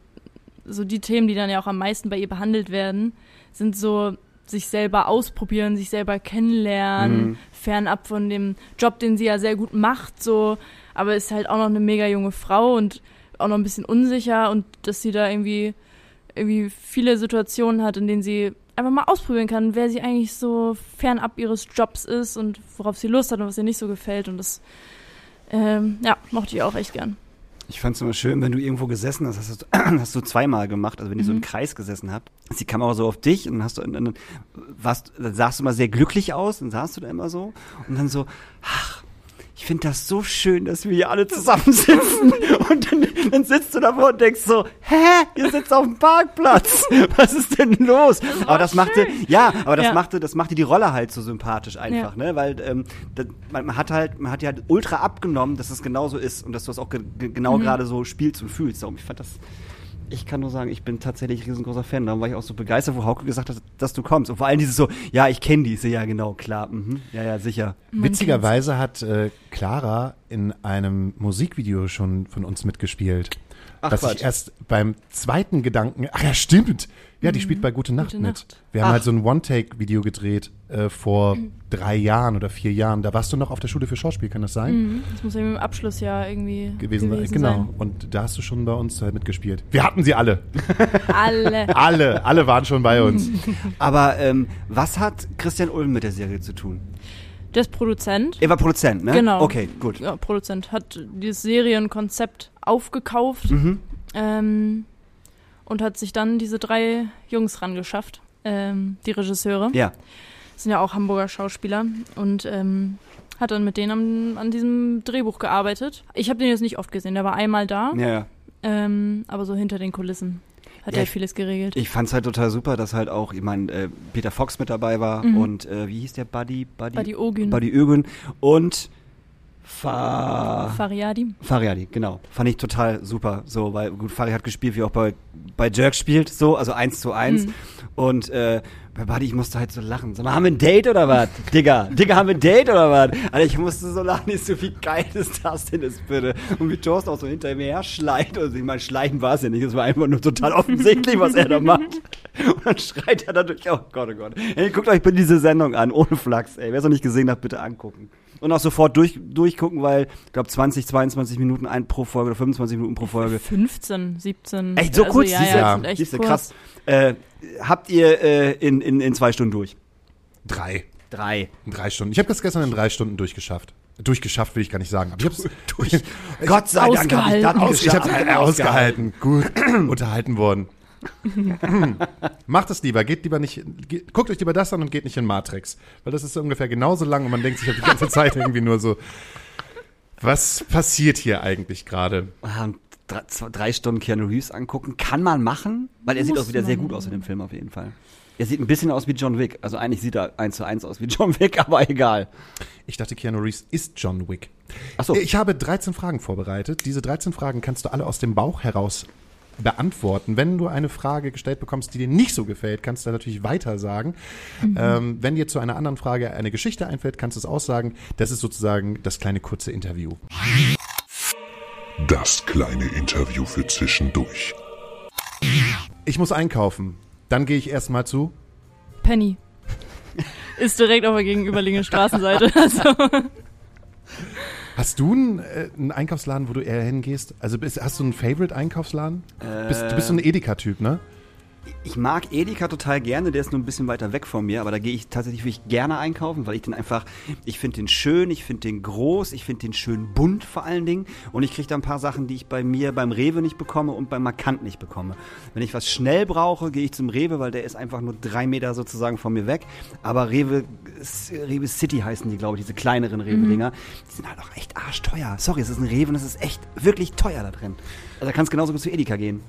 so die Themen, die dann ja auch am meisten bei ihr behandelt werden, sind so sich selber ausprobieren, sich selber kennenlernen, Mhm. fernab von dem Job, den sie ja sehr gut macht, so, aber ist halt auch noch eine mega junge Frau und auch noch ein bisschen unsicher und dass sie da irgendwie irgendwie viele Situationen hat, in denen sie einfach mal ausprobieren kann, wer sie eigentlich so fernab ihres Jobs ist und worauf sie Lust hat und was ihr nicht so gefällt. Und das, ähm, ja, mochte ich auch echt gern. Ich fand es immer schön, wenn du irgendwo gesessen hast, hast du, hast du zweimal gemacht, also wenn ihr so im Kreis gesessen habt, ist die Kamera so auf dich und dann hast du, und dann, warst, dann sahst du immer sehr glücklich aus, dann sahst du da immer so und dann so, ach, ich finde das so schön, dass wir hier alle zusammensitzen. Und dann, dann sitzt du davor und denkst so, hä, ihr sitzt auf dem Parkplatz, was ist denn los? aber das machte, ja, aber das Ja. machte, das machte die Rolle halt so sympathisch einfach, ne, weil ähm, das, man, hat halt, man hat ja halt ultra abgenommen, dass es genauso ist und dass du es auch ge ge genau gerade so spielst und fühlst. Darum, ich fand das, ich kann nur sagen, ich bin tatsächlich riesengroßer Fan. Darum war ich auch so begeistert, wo Hauke gesagt hat, dass du kommst. Und vor allem dieses so, ja, ich kenne diese, ja genau, klar, mhm, ja, ja, sicher. Man Witzigerweise hat äh, Clara in einem Musikvideo schon von uns mitgespielt. Ach, dass Quatsch. ich erst beim zweiten Gedanken, ach ja, stimmt. Ja, die spielt bei Gute Nacht Gute mit. Nacht. Wir haben Ach. halt so ein One-Take-Video gedreht äh, vor drei Jahren oder vier Jahren. Da warst du noch auf der Schule für Schauspiel, kann das sein? Mhm. Das muss ja im Abschlussjahr irgendwie Gewesen, gewesen, sein. Genau. sein. Und da hast du schon bei uns halt mitgespielt. Wir hatten sie alle. Alle. Alle, alle waren schon bei uns. Aber ähm, was hat Christian Ulm mit der Serie zu tun? Der ist Produzent. Er war Produzent, ne? Genau. Okay, gut. Ja, Produzent hat dieses Serienkonzept aufgekauft Mhm. ähm, und hat sich dann diese drei Jungs rangeschafft, ähm, die Regisseure. Ja. sind ja auch Hamburger Schauspieler und ähm, hat dann mit denen am, an diesem Drehbuch gearbeitet. Ich habe den jetzt nicht oft gesehen, der war einmal da, Ja, ja. ähm, aber so hinter den Kulissen hat Ja, er ich- vieles geregelt. Ich fand's halt total super, dass halt auch, ich meine, äh, Peter Fox mit dabei war Mhm. und äh, wie hieß der Buddy? Buddy, Buddy Ogün. Buddy Ögün und Fa Fariadi. Fariadi, genau. Fand ich total super. So, weil gut, Fari hat gespielt, wie auch bei, bei Jerk spielt, so, also eins zu eins. Mhm. Und äh, bei Buddy, ich musste halt so lachen. Sag mal, haben wir ein Date oder was? Digga, Digga, haben wir ein Date oder was? Alter, ich musste so lachen, ich so, wie geil ist das denn jetzt bitte? Und wie Thorsten auch so hinter mir her schleicht. Also ich meine, schleichen war es ja nicht, es war einfach nur total offensichtlich, was er da macht. Und dann schreit er dadurch, oh Gott, oh Gott. Ey, guckt euch bitte diese Sendung an, ohne Flachs, ey. Wer es noch nicht gesehen hat, bitte angucken. Und auch sofort durch, durchgucken, weil, ich glaube, 20, 22 Minuten ein pro Folge oder 25 Minuten pro Folge. 15, 17. Echt so also, kurz? Ja, ja, sind echt Siehste, kurz. krass. Äh, habt ihr äh, in, in, in zwei Stunden durch? Drei. Drei. In drei Stunden. Ich habe das gestern in drei Stunden durchgeschafft. Durchgeschafft will ich gar nicht sagen. Aber ich hab's Durch. Gott sei Dank hab ich das Ausgehalten. Aus, ich habe es ausgehalten. Gut unterhalten worden. Macht es lieber, geht lieber nicht, geht, guckt euch lieber das an und geht nicht in Matrix. Weil das ist ungefähr genauso lang und man denkt sich halt die ganze Zeit irgendwie nur so, was passiert hier eigentlich gerade? Ah, und drei, drei Stunden Keanu Reeves angucken, kann man machen, weil er sieht Muss auch wieder sehr gut aus in dem Film auf jeden Fall. Er sieht ein bisschen aus wie John Wick. Also eigentlich sieht er eins zu eins aus wie John Wick, aber egal. Ich dachte, Keanu Reeves ist John Wick. Achso. Ich habe 13 Fragen vorbereitet. Diese 13 Fragen kannst du alle aus dem Bauch heraus beantworten. Wenn du eine Frage gestellt bekommst, die dir nicht so gefällt, kannst du natürlich weiter sagen. Ähm, wenn dir zu einer anderen Frage eine Geschichte einfällt, kannst du es aussagen. Das ist sozusagen das kleine kurze Interview. Das kleine Interview für zwischendurch. Ich muss einkaufen. Dann gehe ich erstmal zu. Penny. Ist direkt auf der gegenüberliegenden Straßenseite. Also, Hast du einen, äh, einen Einkaufsladen, wo du eher hingehst? Also bist, hast du einen Favorite-Einkaufsladen? bist, du bist so ein Edeka-Typ, ne? Ich mag Edeka total gerne, der ist nur ein bisschen weiter weg von mir, aber da gehe ich tatsächlich wirklich gerne einkaufen, weil ich den einfach, ich finde den schön, ich finde den groß, ich finde den schön bunt vor allen Dingen und ich kriege da ein paar Sachen, die ich bei mir beim Rewe nicht bekomme und beim Markant nicht bekomme. Wenn ich was schnell brauche, gehe ich zum Rewe, weil der ist einfach nur drei Meter sozusagen von mir weg, aber Rewe, Rewe City heißen die, glaube ich, diese kleineren Rewe-Dinger, die sind halt auch echt arschteuer. Sorry, es ist ein Rewe und es ist echt wirklich teuer da drin. Also da kann es genauso gut zu Edeka gehen.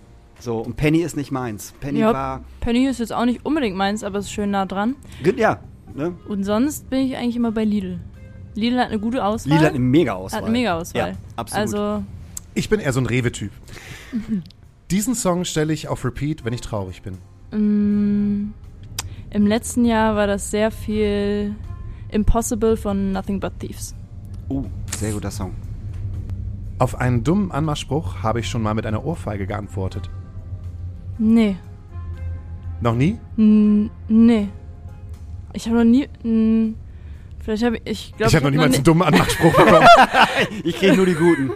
So, und Penny ist nicht meins. Penny Ja, war, Penny ist jetzt auch nicht unbedingt meins, aber es ist schön nah dran. ja, ne? Und sonst bin ich eigentlich immer bei Lidl. Lidl hat eine gute Auswahl. Lila hat eine mega Auswahl. Hat eine mega Auswahl. Ja, absolut. Also, Ich bin eher so ein Rewe-Typ. Diesen Song stelle ich auf Repeat, wenn ich traurig bin. mm, im letzten Jahr war das sehr viel Impossible von Nothing But Thieves. oh, sehr guter Song. Auf einen dummen Anmachspruch habe ich schon mal mit einer Ohrfeige geantwortet. Nee. Noch nie? N nee. Ich habe noch nie. vielleicht habe ich. Ich, glaub, ich habe noch niemals einen dummen Anmachspruch bekommen. Ich kriege nur die guten.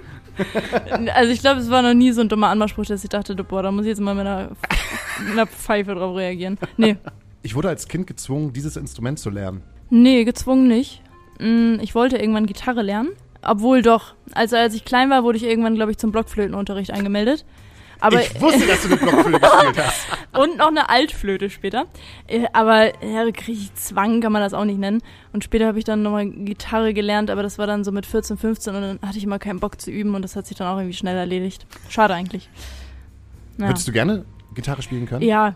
Also ich glaube, es war noch nie so ein dummer Anmachspruch, dass ich dachte, boah, da muss ich jetzt mal mit einer, mit einer Pfeife drauf reagieren. Nee. Ich wurde als Kind gezwungen, dieses Instrument zu lernen. Nee, gezwungen nicht. Ich wollte irgendwann Gitarre lernen. Obwohl doch. Also als ich klein war, wurde ich irgendwann, glaube ich, zum Blockflötenunterricht angemeldet. Aber ich wusste, dass du eine Blockflöte gespielt hast. und noch eine Altflöte später. Äh, Aber ja, krieg Zwang kann man das auch nicht nennen. Und später habe ich dann nochmal Gitarre gelernt, aber das war dann so mit 14, 15 und dann hatte ich immer keinen Bock zu üben und das hat sich dann auch irgendwie schnell erledigt. Schade eigentlich. Ja. Würdest du gerne Gitarre spielen können? Ja.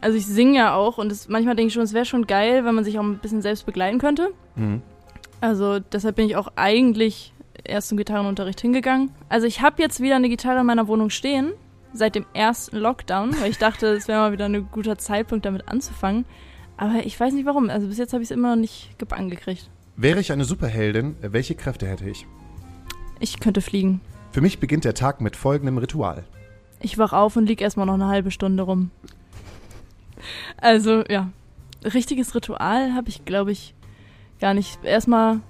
Also ich singe ja auch und es, manchmal denke ich schon, es wäre schon geil, wenn man sich auch ein bisschen selbst begleiten könnte. Mhm. Also deshalb bin ich auch eigentlich erst zum Gitarrenunterricht hingegangen. Also ich habe jetzt wieder eine Gitarre in meiner Wohnung stehen, seit dem ersten Lockdown, weil ich dachte, es wäre mal wieder ein guter Zeitpunkt, damit anzufangen. Aber ich weiß nicht warum. Also bis jetzt habe ich es immer noch nicht gebannt gekriegt. Wäre ich eine Superheldin, welche Kräfte hätte ich? Ich könnte fliegen. Für mich beginnt der Tag mit folgendem Ritual. Ich wach auf und lieg erstmal noch eine halbe Stunde rum. Also, ja. Richtiges Ritual habe ich, glaube ich, gar nicht. Erstmal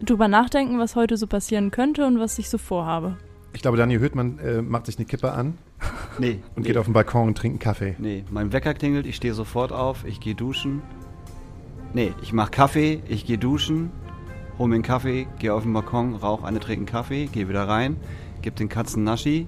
drüber nachdenken, was heute so passieren könnte und was ich so vorhabe. Ich glaube, Daniel Hüttmann äh, macht sich eine Kippe an Nee. und nee. geht auf den Balkon und trinkt einen Kaffee. Nee, mein Wecker klingelt, ich stehe sofort auf, ich gehe duschen. Nee, ich mach Kaffee, ich gehe duschen, hol mir einen Kaffee, gehe auf den Balkon, rauch eine, trinke einen Kaffee, gehe wieder rein, gib den Katzen Naschi.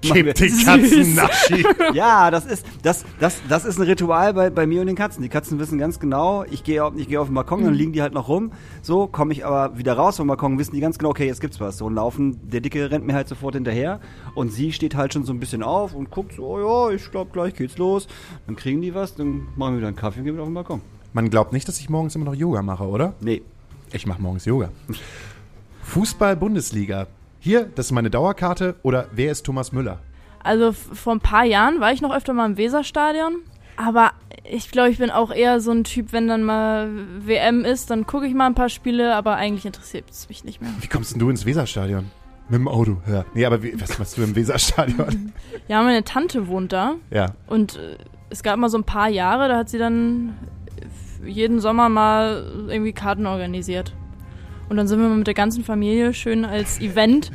Gib den Katzen Naschi. Ja, das ist, das, das, das ist ein Ritual bei, bei mir und den Katzen. Die Katzen wissen ganz genau, ich gehe auf, ich gehe auf den Balkon, dann liegen die halt noch rum. So, komme ich aber wieder raus vom Balkon, wissen die ganz genau, okay, jetzt gibt's was. So, und laufen, der Dicke rennt mir halt sofort hinterher und sie steht halt schon so ein bisschen auf und guckt so, oh ja, ich glaube, gleich geht's los. Dann kriegen die was, dann machen wir wieder einen Kaffee und gehen wieder auf den Balkon. Man glaubt nicht, dass ich morgens immer noch Yoga mache, oder? Nee, Ich mache morgens Yoga. Fußball-Bundesliga. Hier, das ist meine Dauerkarte. Oder wer ist Thomas Müller? Also vor ein paar Jahren war ich noch öfter mal im Weserstadion. Aber ich glaube, ich bin auch eher so ein Typ, wenn dann mal WM ist, dann gucke ich mal ein paar Spiele, aber eigentlich interessiert es mich nicht mehr. Wie kommst denn du ins Weserstadion? Mit dem Auto, ja. Nee, aber wie, was machst du im Weserstadion? Ja, meine Tante wohnt da ja. und äh, es gab mal so ein paar Jahre, da hat sie dann äh, jeden Sommer mal irgendwie Karten organisiert. Und dann sind wir mit der ganzen Familie schön als Event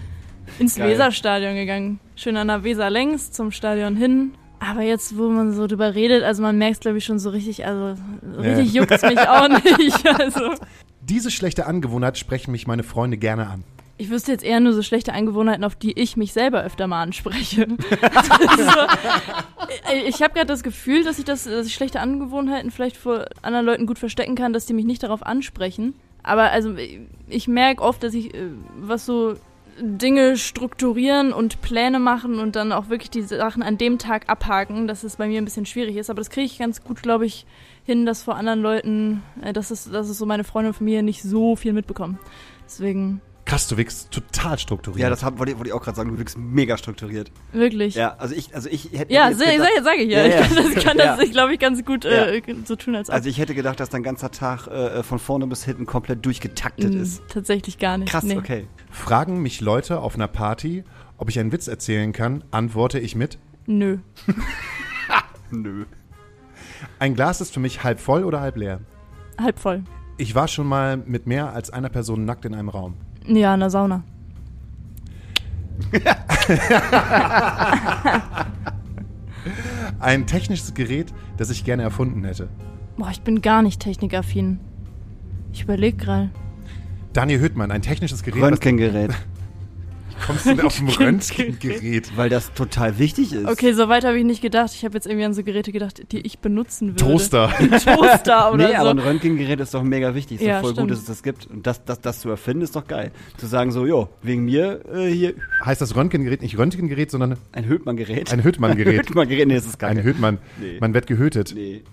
ins Geil. Weserstadion gegangen. Schön an der Weser längs zum Stadion hin. Aber jetzt, wo man so drüber redet, also man merkt glaube ich schon so richtig, also richtig Ja. juckt's mich auch nicht. Also Diese schlechte Angewohnheit sprechen mich meine Freunde gerne an. ich wüsste jetzt eher nur so schlechte Angewohnheiten, auf die ich mich selber öfter mal anspreche. so, äh, ich habe gerade das Gefühl, dass ich das, dass ich schlechte Angewohnheiten vielleicht vor anderen Leuten gut verstecken kann, dass die mich nicht darauf ansprechen. Aber also ich merke oft, dass ich äh, was so Dinge strukturieren und Pläne machen und dann auch wirklich die Sachen an dem Tag abhaken, dass es bei mir ein bisschen schwierig ist. Aber das kriege ich ganz gut, glaube ich, hin, dass vor anderen Leuten, äh, dass es, dass es so meine Freunde und Familie nicht so viel mitbekommen. Deswegen Krass, du wirkst total strukturiert. ja, das hab, wollte, ich- wollte ich auch gerade sagen, du wirkst mega strukturiert. wirklich. Ja, also ich, also ich hätte Ja, jetzt sag, ich ja. Ja, ja. Ich kann das, kann Ja. das glaube ich, ganz gut äh, so tun, als ob. Also ich hätte gedacht, dass dein ganzer Tag äh, von vorne bis hinten komplett durchgetaktet Mm, ist. Tatsächlich gar nicht. Krass, nee. okay. Fragen mich Leute auf einer Party, ob ich einen Witz erzählen kann, antworte ich mit, Nö. Nö. ein Glas ist für mich halb voll oder halb leer. Halb voll. Ich war schon mal mit mehr als einer Person nackt in einem Raum. Ja, in der Sauna. ein technisches Gerät, das ich gerne erfunden hätte. Boah, ich bin gar nicht technikaffin. Ich überlege gerade. Daniel Hüttmann, ein technisches Gerät. was- Röntgengerät. Kommst du denn auf ein Röntgengerät? Weil das total wichtig ist. Okay, so weit habe ich nicht gedacht. Ich habe jetzt irgendwie an so Geräte gedacht, die ich benutzen würde. Toaster. Toaster oder nee, so. aber ein Röntgengerät ist doch mega wichtig. Ist Ja, doch voll stimmt. gut, dass es das gibt. Und das, das, das zu erfinden, ist doch geil. Zu sagen so, jo, wegen mir äh, hier Heißt das Röntgengerät nicht Röntgengerät, sondern ein Höhtmann-Gerät. ein Hüttmann-Gerät? Höhtmann-Gerät, nee, das ist geil. Ein Hüttmann. Nee. Man wird gehötet. Nee.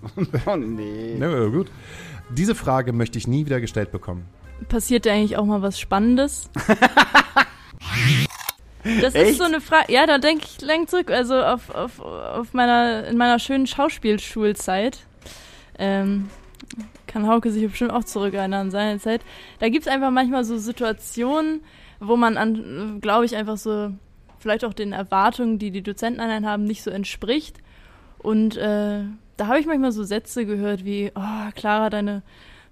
oh, nee. Na gut. Diese Frage möchte ich nie wieder gestellt bekommen. Passiert dir eigentlich auch mal was Spannendes? Das Echt? ist so eine Frage. Ja, da denke ich lang zurück. Also auf, auf, auf meiner, in meiner schönen Schauspielschulzeit. Ähm, kann Hauke sich bestimmt auch zurückerinnern an seine Zeit. Da gibt es einfach manchmal so Situationen, wo man an, glaube ich, einfach so vielleicht auch den Erwartungen, die die Dozenten an einen haben, nicht so entspricht. Und äh, da habe ich manchmal so Sätze gehört wie, oh, Clara, deine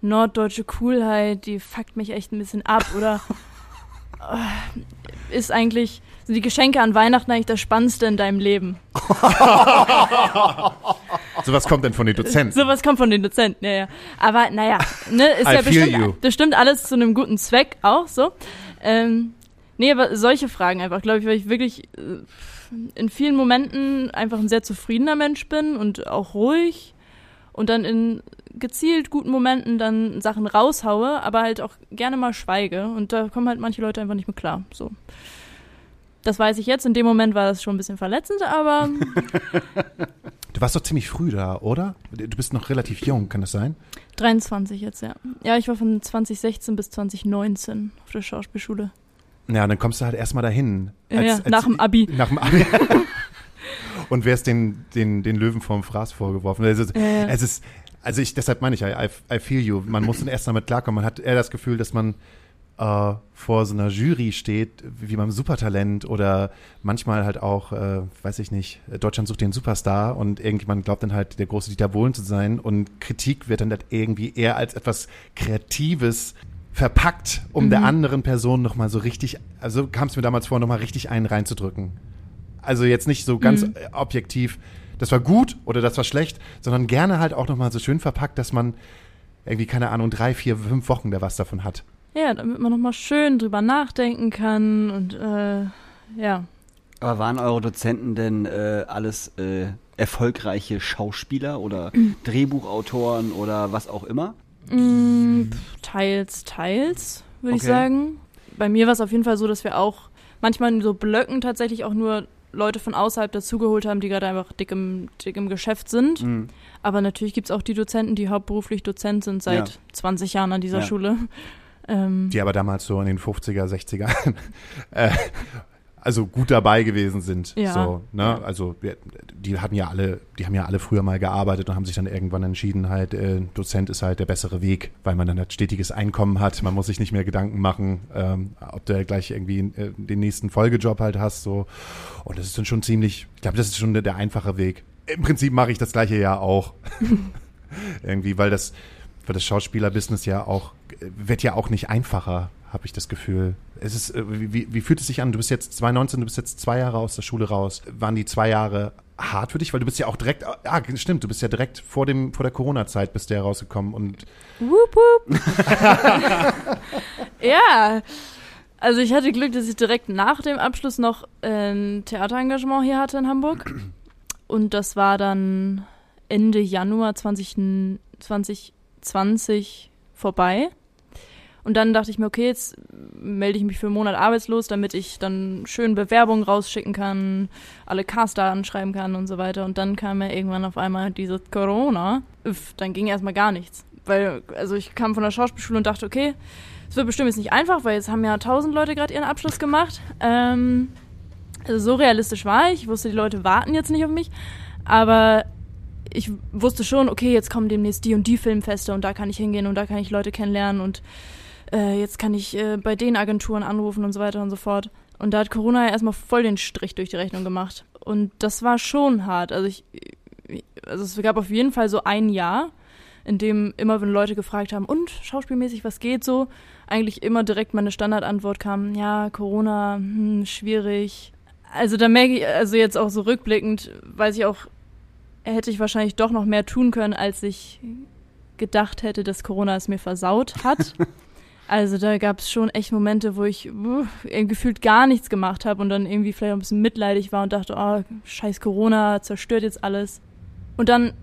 norddeutsche Coolheit, die fuckt mich echt ein bisschen ab. Oder ist eigentlich, sind die Geschenke an Weihnachten eigentlich das Spannendste in deinem Leben? So was kommt denn von den Dozenten? Sowas kommt von den Dozenten, ja, ja. Aber naja, ne, ist I ja bestimmt, bestimmt alles zu einem guten Zweck auch so. Ähm, nee, aber solche Fragen einfach, glaube ich, weil ich wirklich äh, in vielen Momenten einfach ein sehr zufriedener Mensch bin und auch ruhig und dann in gezielt guten Momenten dann Sachen raushaue, aber halt auch gerne mal schweige und da kommen halt manche Leute einfach nicht mehr klar. So. Das weiß ich jetzt. In dem Moment war das schon ein bisschen verletzend, aber Du warst doch ziemlich früh da, oder? Du bist noch relativ jung, kann das sein? 23 jetzt, ja. Ja, ich war von 2016 bis 2019 auf der Schauspielschule. Ja, dann kommst du halt erstmal dahin. Ja, ja, nach dem Abi. Nach dem Abi. Und wärst den, den, den Löwen vorm Fraß vorgeworfen. Es ist, Ja, ja. es ist also ich, deshalb meine ich, I, I, I feel you. Man muss dann erst damit klarkommen. Man hat eher das Gefühl, dass man äh, vor so einer Jury steht, wie beim Supertalent oder manchmal halt auch, äh, weiß ich nicht, Deutschland sucht den Superstar und irgendjemand glaubt dann halt, der große Dieter Bohlen zu sein und Kritik wird dann halt irgendwie eher als etwas Kreatives verpackt, um der anderen Person nochmal so richtig, also kam es mir damals vor, nochmal richtig einen reinzudrücken. Also jetzt nicht so ganz Mhm. objektiv, das war gut oder das war schlecht, sondern gerne halt auch nochmal so schön verpackt, dass man irgendwie, keine Ahnung, drei, vier, fünf Wochen da was davon hat. Ja, damit man nochmal schön drüber nachdenken kann und äh, ja. Aber waren eure Dozenten denn äh, alles äh, erfolgreiche Schauspieler oder Drehbuchautoren oder was auch immer? Mm, teils, teils, würde ich Okay. sagen. Bei mir war es auf jeden Fall so, dass wir auch manchmal in so Blöcken tatsächlich auch nur Leute von außerhalb dazugeholt haben, die gerade einfach dick im, dick im Geschäft sind. Mhm. Aber natürlich gibt es auch die Dozenten, die hauptberuflich Dozent sind seit Ja. 20 Jahren an dieser Ja. Schule. Ähm, Die aber damals so in den 50er, 60er äh, also gut dabei gewesen sind. Ja. So, ne? Also wir, die hatten ja alle, die haben ja alle früher mal gearbeitet und haben sich dann irgendwann entschieden, halt, äh, Dozent ist halt der bessere Weg, weil man dann halt stetiges Einkommen hat. Man muss sich nicht mehr Gedanken machen, ähm, ob du gleich irgendwie äh, den nächsten Folgejob halt hast. So. Und das ist dann schon ziemlich, ich glaube, das ist schon der, der einfache Weg. Im Prinzip mache ich das gleiche ja auch. irgendwie, weil das, weil das Schauspielerbusiness ja auch, wird ja auch nicht einfacher, habe ich das Gefühl. Es ist, äh, wie, wie, fühlt es sich an? Du bist jetzt 2019, du bist jetzt zwei Jahre aus der Schule raus. Waren die zwei Jahre hart für dich? Weil du bist ja auch direkt, ah, stimmt, du bist ja direkt vor dem, vor der Corona-Zeit bist du ja rausgekommen und Wup, wup. ja, also ich hatte Glück, dass ich direkt nach dem Abschluss noch ein Theaterengagement hier hatte in Hamburg. Und das war dann Ende Januar 20, 2020 vorbei. Und dann dachte ich mir, okay, jetzt melde ich mich für einen Monat arbeitslos, damit ich dann schön Bewerbungen rausschicken kann, alle Caster anschreiben kann und so weiter. Und dann kam ja irgendwann auf einmal dieses Corona. Uff, dann ging erstmal gar nichts. Weil, also ich kam von der Schauspielschule und dachte, okay, es wird bestimmt jetzt nicht einfach, weil jetzt haben ja tausend Leute gerade ihren Abschluss gemacht. Ähm, also so realistisch war ich. Ich wusste, die Leute warten jetzt nicht auf mich. Aber ich wusste schon, okay, jetzt kommen demnächst die und die Filmfeste und da kann ich hingehen und da kann ich Leute kennenlernen und äh, jetzt kann ich äh, bei den Agenturen anrufen und so weiter und so fort. Und da hat Corona ja erstmal voll den Strich durch die Rechnung gemacht. Und das war schon hart. Also ich, also es gab auf jeden Fall so ein Jahr, in dem immer, wenn Leute gefragt haben, und schauspielmäßig, was geht so, eigentlich immer direkt meine Standardantwort kam, ja, Corona, hm, schwierig. Also da merke ich, also jetzt auch so rückblickend, weiß ich auch hätte ich wahrscheinlich doch noch mehr tun können, als ich gedacht hätte, dass Corona es mir versaut hat. also da gab es schon echt Momente, wo ich uh, gefühlt gar nichts gemacht habe und dann irgendwie vielleicht ein bisschen mitleidig war und dachte, oh, scheiß Corona, zerstört jetzt alles. Und dann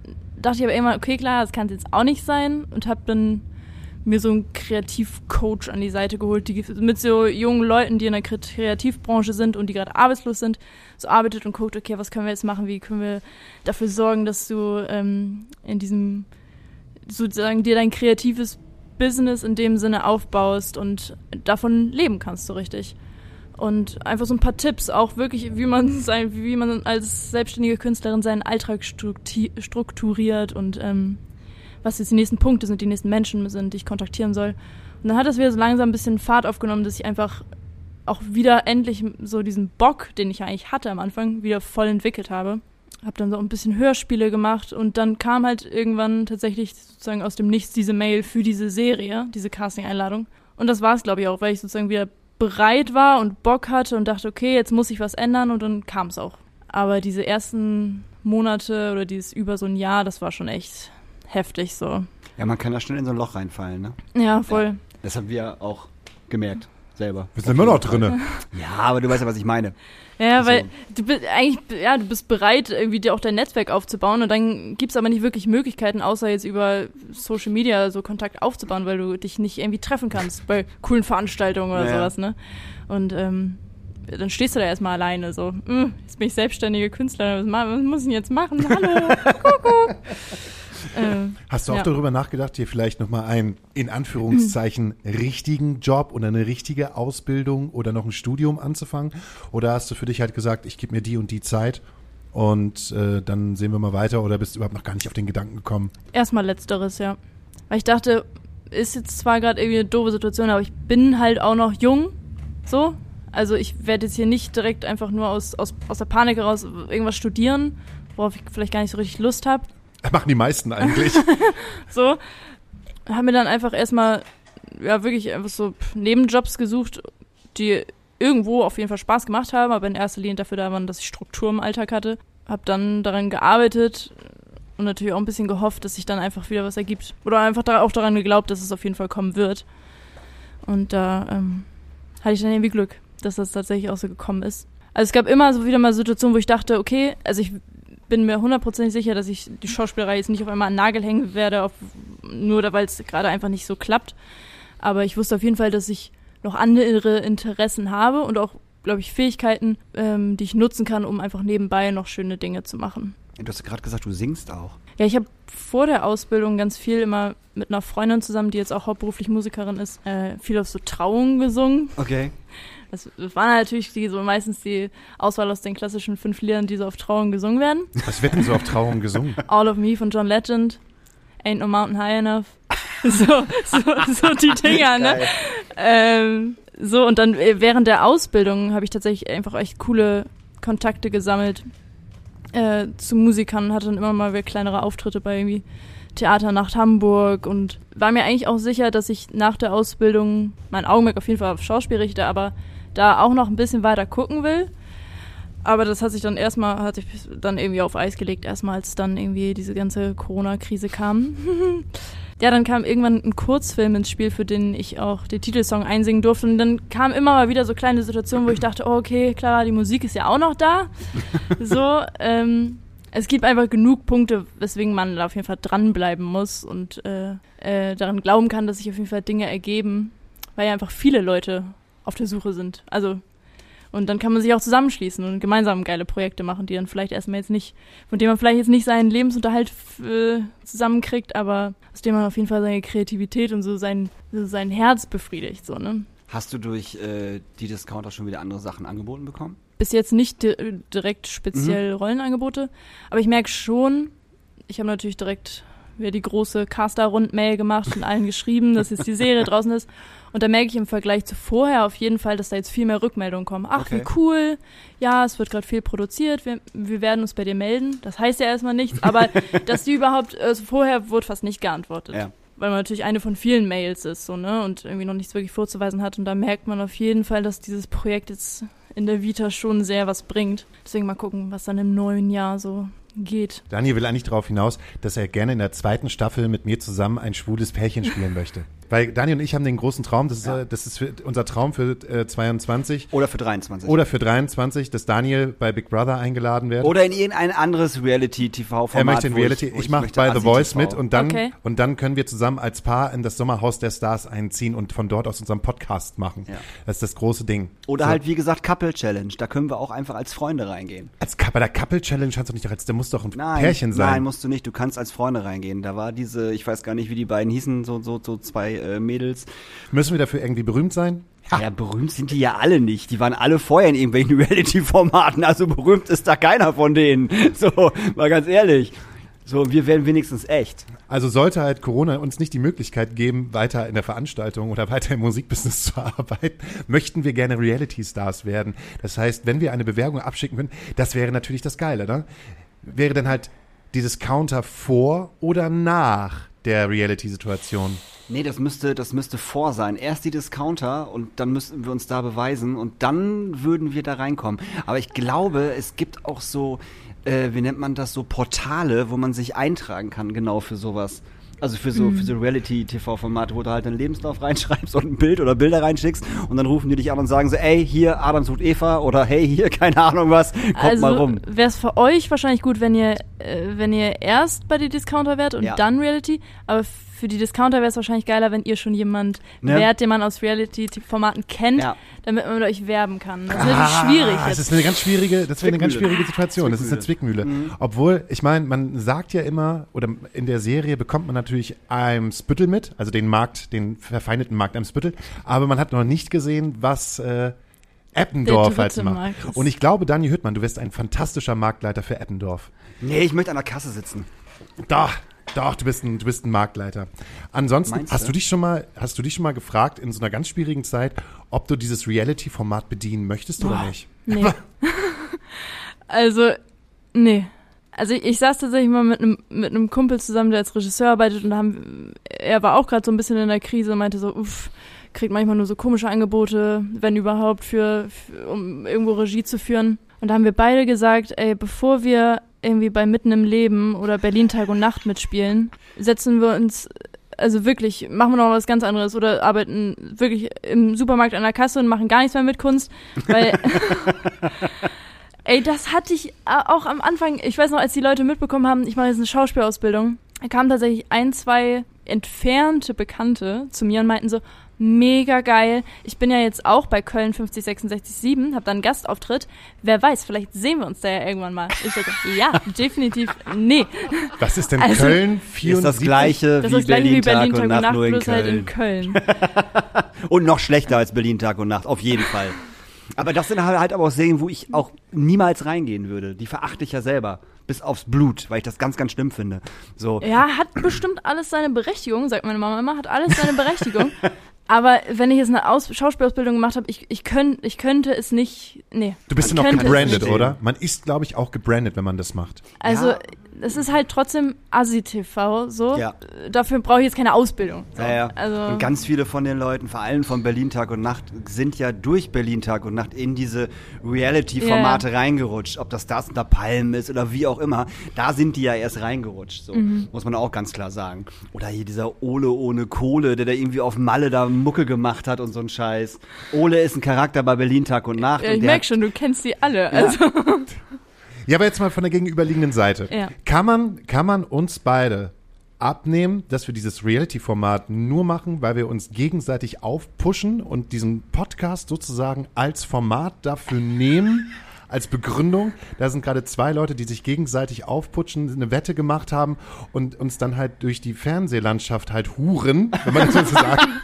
dachte ich aber immer, okay, klar, das kann es jetzt auch nicht sein und habe dann mir so einen Kreativcoach an die Seite geholt, die mit so jungen Leuten, die in der Kreativbranche sind und die gerade arbeitslos sind, so arbeitet und guckt, okay, was können wir jetzt machen, wie können wir dafür sorgen, dass du ähm, in diesem sozusagen dir dein kreatives Business in dem Sinne aufbaust und davon leben kannst so richtig. Und einfach so ein paar Tipps, auch wirklich, wie man sein, wie man als selbstständige Künstlerin seinen Alltag strukturiert und ähm, was jetzt die nächsten Punkte sind, die nächsten Menschen sind, die ich kontaktieren soll. Und dann hat das wieder so langsam ein bisschen Fahrt aufgenommen, dass ich einfach auch wieder endlich so diesen Bock, den ich eigentlich hatte am Anfang, wieder voll entwickelt habe. Hab dann so ein bisschen Hörspiele gemacht und dann kam halt irgendwann tatsächlich sozusagen aus dem Nichts diese Mail für diese Serie, diese Casting-Einladung. Und das war es, glaube ich, auch, weil ich sozusagen wieder bereit war und Bock hatte und dachte, okay, jetzt muss ich was ändern und dann kam es auch. Aber diese ersten Monate oder dieses über so ein Jahr, das war schon echt heftig so. Ja, man kann da schnell in so ein Loch reinfallen, ne? Ja, voll. Ja, das haben wir auch gemerkt, selber. Wir sind immer noch drinne. Ja, aber du weißt ja, was ich meine. Ja, also. weil du bist eigentlich, ja, du bist bereit, irgendwie dir auch dein Netzwerk aufzubauen und dann gibt's aber nicht wirklich Möglichkeiten, außer jetzt über Social Media so Kontakt aufzubauen, weil du dich nicht irgendwie treffen kannst bei coolen Veranstaltungen oder ja. sowas, ne? Und ähm, dann stehst du da erstmal alleine, so, hm, jetzt bin ich selbstständige Künstlerin, was, muss ich denn jetzt machen? Hallo, Kuckuck. Äh, Hast du auch ja. darüber nachgedacht, dir vielleicht nochmal einen, in Anführungszeichen, richtigen Job oder eine richtige Ausbildung oder noch ein Studium anzufangen? Oder hast du für dich halt gesagt, ich gebe mir die und die Zeit und äh, dann sehen wir mal weiter oder bist du überhaupt noch gar nicht auf den Gedanken gekommen? Erstmal letzteres, ja. Weil ich dachte, ist jetzt zwar gerade irgendwie eine doofe Situation, aber ich bin halt auch noch jung, so. Also ich werde jetzt hier nicht direkt einfach nur aus, aus, aus der Panik heraus irgendwas studieren, worauf ich vielleicht gar nicht so richtig Lust habe. Machen die meisten eigentlich. so. Haben mir dann einfach erstmal, ja, wirklich einfach so Nebenjobs gesucht, die irgendwo auf jeden Fall Spaß gemacht haben, aber in erster Linie dafür da waren, dass ich Struktur im Alltag hatte. Hab dann daran gearbeitet und natürlich auch ein bisschen gehofft, dass sich dann einfach wieder was ergibt. Oder einfach auch daran geglaubt, dass es auf jeden Fall kommen wird. Und da ähm, hatte ich dann irgendwie Glück, dass das tatsächlich auch so gekommen ist. Also es gab immer so wieder mal Situationen, wo ich dachte, okay, also ich bin mir hundertprozentig sicher, dass ich die Schauspielerei jetzt nicht auf einmal an Nagel hängen werde, auf, nur weil es gerade einfach nicht so klappt. Aber ich wusste auf jeden Fall, dass ich noch andere Interessen habe und auch, glaube ich, Fähigkeiten, ähm, die ich nutzen kann, um einfach nebenbei noch schöne Dinge zu machen. Du hast gerade gesagt, du singst auch. Ja, ich habe vor der Ausbildung ganz viel immer mit einer Freundin zusammen, die jetzt auch hauptberuflich Musikerin ist, äh, viel auf so Trauungen gesungen. Okay. Das, das waren natürlich die, so meistens die Auswahl aus den klassischen fünf Liedern, die so auf Trauungen gesungen werden. Was wird denn so auf Trauungen gesungen? All of Me von John Legend, Ain't No Mountain High Enough. so, so, so die Dinger, ne? Ähm, so, und dann äh, während der Ausbildung habe ich tatsächlich einfach echt coole Kontakte gesammelt äh, zu Musikern, hatte dann immer mal wieder kleinere Auftritte bei irgendwie Theaternacht Hamburg und war mir eigentlich auch sicher, dass ich nach der Ausbildung mein Augenmerk auf jeden Fall auf Schauspiel richte, aber da auch noch ein bisschen weiter gucken will. Aber das hat sich dann erstmal, hat sich dann irgendwie auf Eis gelegt, erstmal als dann irgendwie diese ganze Corona-Krise kam. ja, dann kam irgendwann ein Kurzfilm ins Spiel, für den ich auch den Titelsong einsingen durfte. Und dann kam immer mal wieder so kleine Situationen, wo ich dachte, oh, okay, klar, die Musik ist ja auch noch da. so, ähm, es gibt einfach genug Punkte, weswegen man da auf jeden Fall dranbleiben muss und äh, äh, daran glauben kann, dass sich auf jeden Fall Dinge ergeben, weil ja einfach viele Leute auf der Suche sind. Also und dann kann man sich auch zusammenschließen und gemeinsam geile Projekte machen, die dann vielleicht erstmal jetzt nicht, von denen man vielleicht jetzt nicht seinen Lebensunterhalt äh, zusammenkriegt, aber aus dem man auf jeden Fall seine Kreativität und so sein, so sein Herz befriedigt, so, ne? Hast du durch äh, die Discounter schon wieder andere Sachen angeboten bekommen? bis jetzt nicht di direkt speziell mhm. Rollenangebote, aber ich merke schon, ich habe natürlich direkt wieder die große Caster-Rund-Mail gemacht und allen geschrieben, dass jetzt die Serie draußen ist. Und da merke ich im Vergleich zu vorher auf jeden Fall, dass da jetzt viel mehr Rückmeldungen kommen. Ach, okay. wie cool. Ja, es wird gerade viel produziert. Wir, wir, werden uns bei dir melden. Das heißt ja erstmal nichts, aber dass die überhaupt, also vorher wurde fast nicht geantwortet. Ja. Weil man natürlich eine von vielen Mails ist, so, ne? Und irgendwie noch nichts wirklich vorzuweisen hat. Und da merkt man auf jeden Fall, dass dieses Projekt jetzt in der Vita schon sehr was bringt. Deswegen mal gucken, was dann im neuen Jahr so Geht. Daniel will eigentlich darauf hinaus, dass er gerne in der zweiten Staffel mit mir zusammen ein schwules Pärchen spielen möchte. Weil Daniel und ich haben den großen Traum, das ist, Ja. äh, das ist für, unser Traum für äh, 22 Oder für 23. oder für 23, dass Daniel bei Big Brother eingeladen wird. Oder in irgendein anderes Reality-TV-Format. er möchte in Reality, Ich, ich, mache bei The Voice TV. mit und dann, Okay. und dann können wir zusammen als Paar in das Sommerhaus der Stars einziehen und von dort aus unseren Podcast machen. Ja. Das ist das große Ding. Oder So. halt, wie gesagt, Couple Challenge. Da können wir auch einfach als Freunde reingehen. Als, bei der Couple Challenge kannst du nicht, als, der muss doch ein Nein, Pärchen sein. nein, musst du nicht. Du kannst als Freunde reingehen. Da war diese, ich weiß gar nicht, wie die beiden hießen, so, so, so zwei äh, Mädels. Müssen wir dafür irgendwie berühmt sein? Ha. Ja, berühmt sind die ja alle nicht. Die waren alle vorher in irgendwelchen Reality-Formaten. Also berühmt ist da keiner von denen. So, mal ganz ehrlich. So, wir werden wenigstens echt. Also sollte halt Corona uns nicht die Möglichkeit geben, weiter in der Veranstaltung oder weiter im Musikbusiness zu arbeiten, möchten wir gerne Reality-Stars werden. Das heißt, wenn wir eine Bewerbung abschicken können, das wäre natürlich das Geile, ne? Wäre dann halt dieses Counter vor oder nach der Reality-Situation. Nee, das müsste, das müsste vor sein. Erst die Discounter und dann müssten wir uns da beweisen und dann würden wir da reinkommen. Aber ich glaube, es gibt auch so, äh, wie nennt man das, so Portale, wo man sich eintragen kann, genau für sowas. Also für so, für so Reality-TV-Formate, wo du halt deinen Lebenslauf reinschreibst und ein Bild oder Bilder reinschickst und dann rufen die dich an und sagen so, ey, hier, Adam sucht Eva oder hey, hier, keine Ahnung was, kommt also mal rum. wäre es für euch wahrscheinlich gut, wenn ihr, äh, wenn ihr erst bei die Discounter wärt und Ja. dann Reality, aber für die Discounter wäre es wahrscheinlich geiler, wenn ihr schon jemand Ne? wärt, den man aus Reality-Formaten kennt, Ja. damit man mit euch werben kann. Das ist natürlich schwierig Ah, Das ist eine ganz schwierige, das wäre eine ganz schwierige Situation. Das ist eine Zwickmühle. Obwohl, ich meine, man sagt ja immer, oder in der Serie bekommt man natürlich Eimsbüttel mit, also den Markt, den verfeindeten Markt Eimsbüttel, aber man hat noch nicht gesehen, was äh, Eppendorf als dritte macht. Und ich glaube, Dani Hüttmann, du wirst ein fantastischer Marktleiter für Eppendorf. Nee, ich möchte an der Kasse sitzen. Doch, doch, du bist ein, du bist ein Marktleiter. Ansonsten, Meinst hast du? du dich schon mal, hast du dich schon mal gefragt in so einer ganz schwierigen Zeit, ob du dieses Reality-Format bedienen möchtest oder Boah. nicht? Nee. also, nee. Also ich, ich saß tatsächlich mal mit einem mit einem Kumpel zusammen, der als Regisseur arbeitet und haben, er war auch gerade so ein bisschen in der Krise und meinte so, uff, kriegt manchmal nur so komische Angebote, wenn überhaupt, für, für um irgendwo Regie zu führen. Und da haben wir beide gesagt, ey, bevor wir irgendwie bei Mitten im Leben oder Berlin Tag und Nacht mitspielen, setzen wir uns, also wirklich, machen wir noch was ganz anderes oder arbeiten wirklich im Supermarkt an der Kasse und machen gar nichts mehr mit Kunst, weil Ey, das hatte ich auch am Anfang, ich weiß noch, als die Leute mitbekommen haben, ich mache jetzt eine Schauspielausbildung, da kamen tatsächlich ein, zwei entfernte Bekannte zu mir und meinten so, mega geil, ich bin ja jetzt auch bei Köln 50667, habe da einen Gastauftritt, wer weiß, vielleicht sehen wir uns da ja irgendwann mal. Ich dachte, ja, definitiv, nee. Was ist denn Also- Köln Ist 74? das gleiche Das wie ist das gleiche Berlin, wie Berlin Tag und Nacht, nur in bloß Köln. halt in Köln. Und noch schlechter als Berlin Tag und Nacht, auf jeden Fall. Aber das sind halt aber auch Serien, wo ich auch niemals reingehen würde. Die verachte ich ja selber. Bis aufs Blut, weil ich das ganz, ganz schlimm finde. So. Ja, hat bestimmt alles seine Berechtigung, sagt meine Mama immer, hat alles seine Berechtigung. Aber wenn ich jetzt eine Aus Schauspielausbildung gemacht habe, ich, ich, könnt, ich könnte es nicht. Nee. Du bist ich ja noch könnte es gebrandet, oder? Man ist, glaube ich, auch gebrandet, wenn man das macht. Also, Ja. Es ist halt trotzdem Asi-TV, so. Ja. Dafür brauche ich jetzt keine Ausbildung. So. Ja, ja. Also, und ganz viele von den Leuten, vor allem von Berlin Tag und Nacht, sind ja durch Berlin Tag und Nacht in diese Reality-Formate reingerutscht. Ob das das unter Palmen ist oder wie auch immer. Da sind die ja erst reingerutscht. So. Mhm. Muss man auch ganz klar sagen. Oder hier dieser Ole ohne Kohle, der da irgendwie auf Malle da Mucke gemacht hat und so ein Scheiß. Ole ist ein Charakter bei Berlin Tag und Nacht. ja, ich merke schon, du kennst die alle. Also, Ja, aber jetzt mal von der gegenüberliegenden Seite. Ja. Kann man, kann man uns beide abnehmen, dass wir dieses Reality-Format nur machen, weil wir uns gegenseitig aufpushen und diesen Podcast sozusagen als Format dafür nehmen, als Begründung. Da sind gerade zwei Leute, die sich gegenseitig aufputschen, eine Wette gemacht haben und uns dann halt durch die Fernsehlandschaft halt huren, wenn man das so sagen.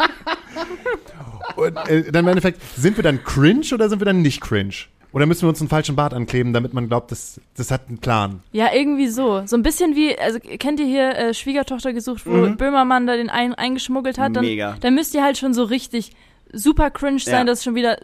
Und äh, dann im Endeffekt, sind wir dann cringe oder sind wir dann nicht cringe? Oder müssen wir uns einen falschen Bart ankleben, damit man glaubt, das, das hat einen Plan? ja, irgendwie so. So ein bisschen wie, also kennt ihr hier äh, Schwiegertochter gesucht, wo Böhmermann da den ein, eingeschmuggelt hat? Dann, Mhm. Mega. dann müsst ihr halt schon so richtig super cringe sein, Ja. dass es schon wieder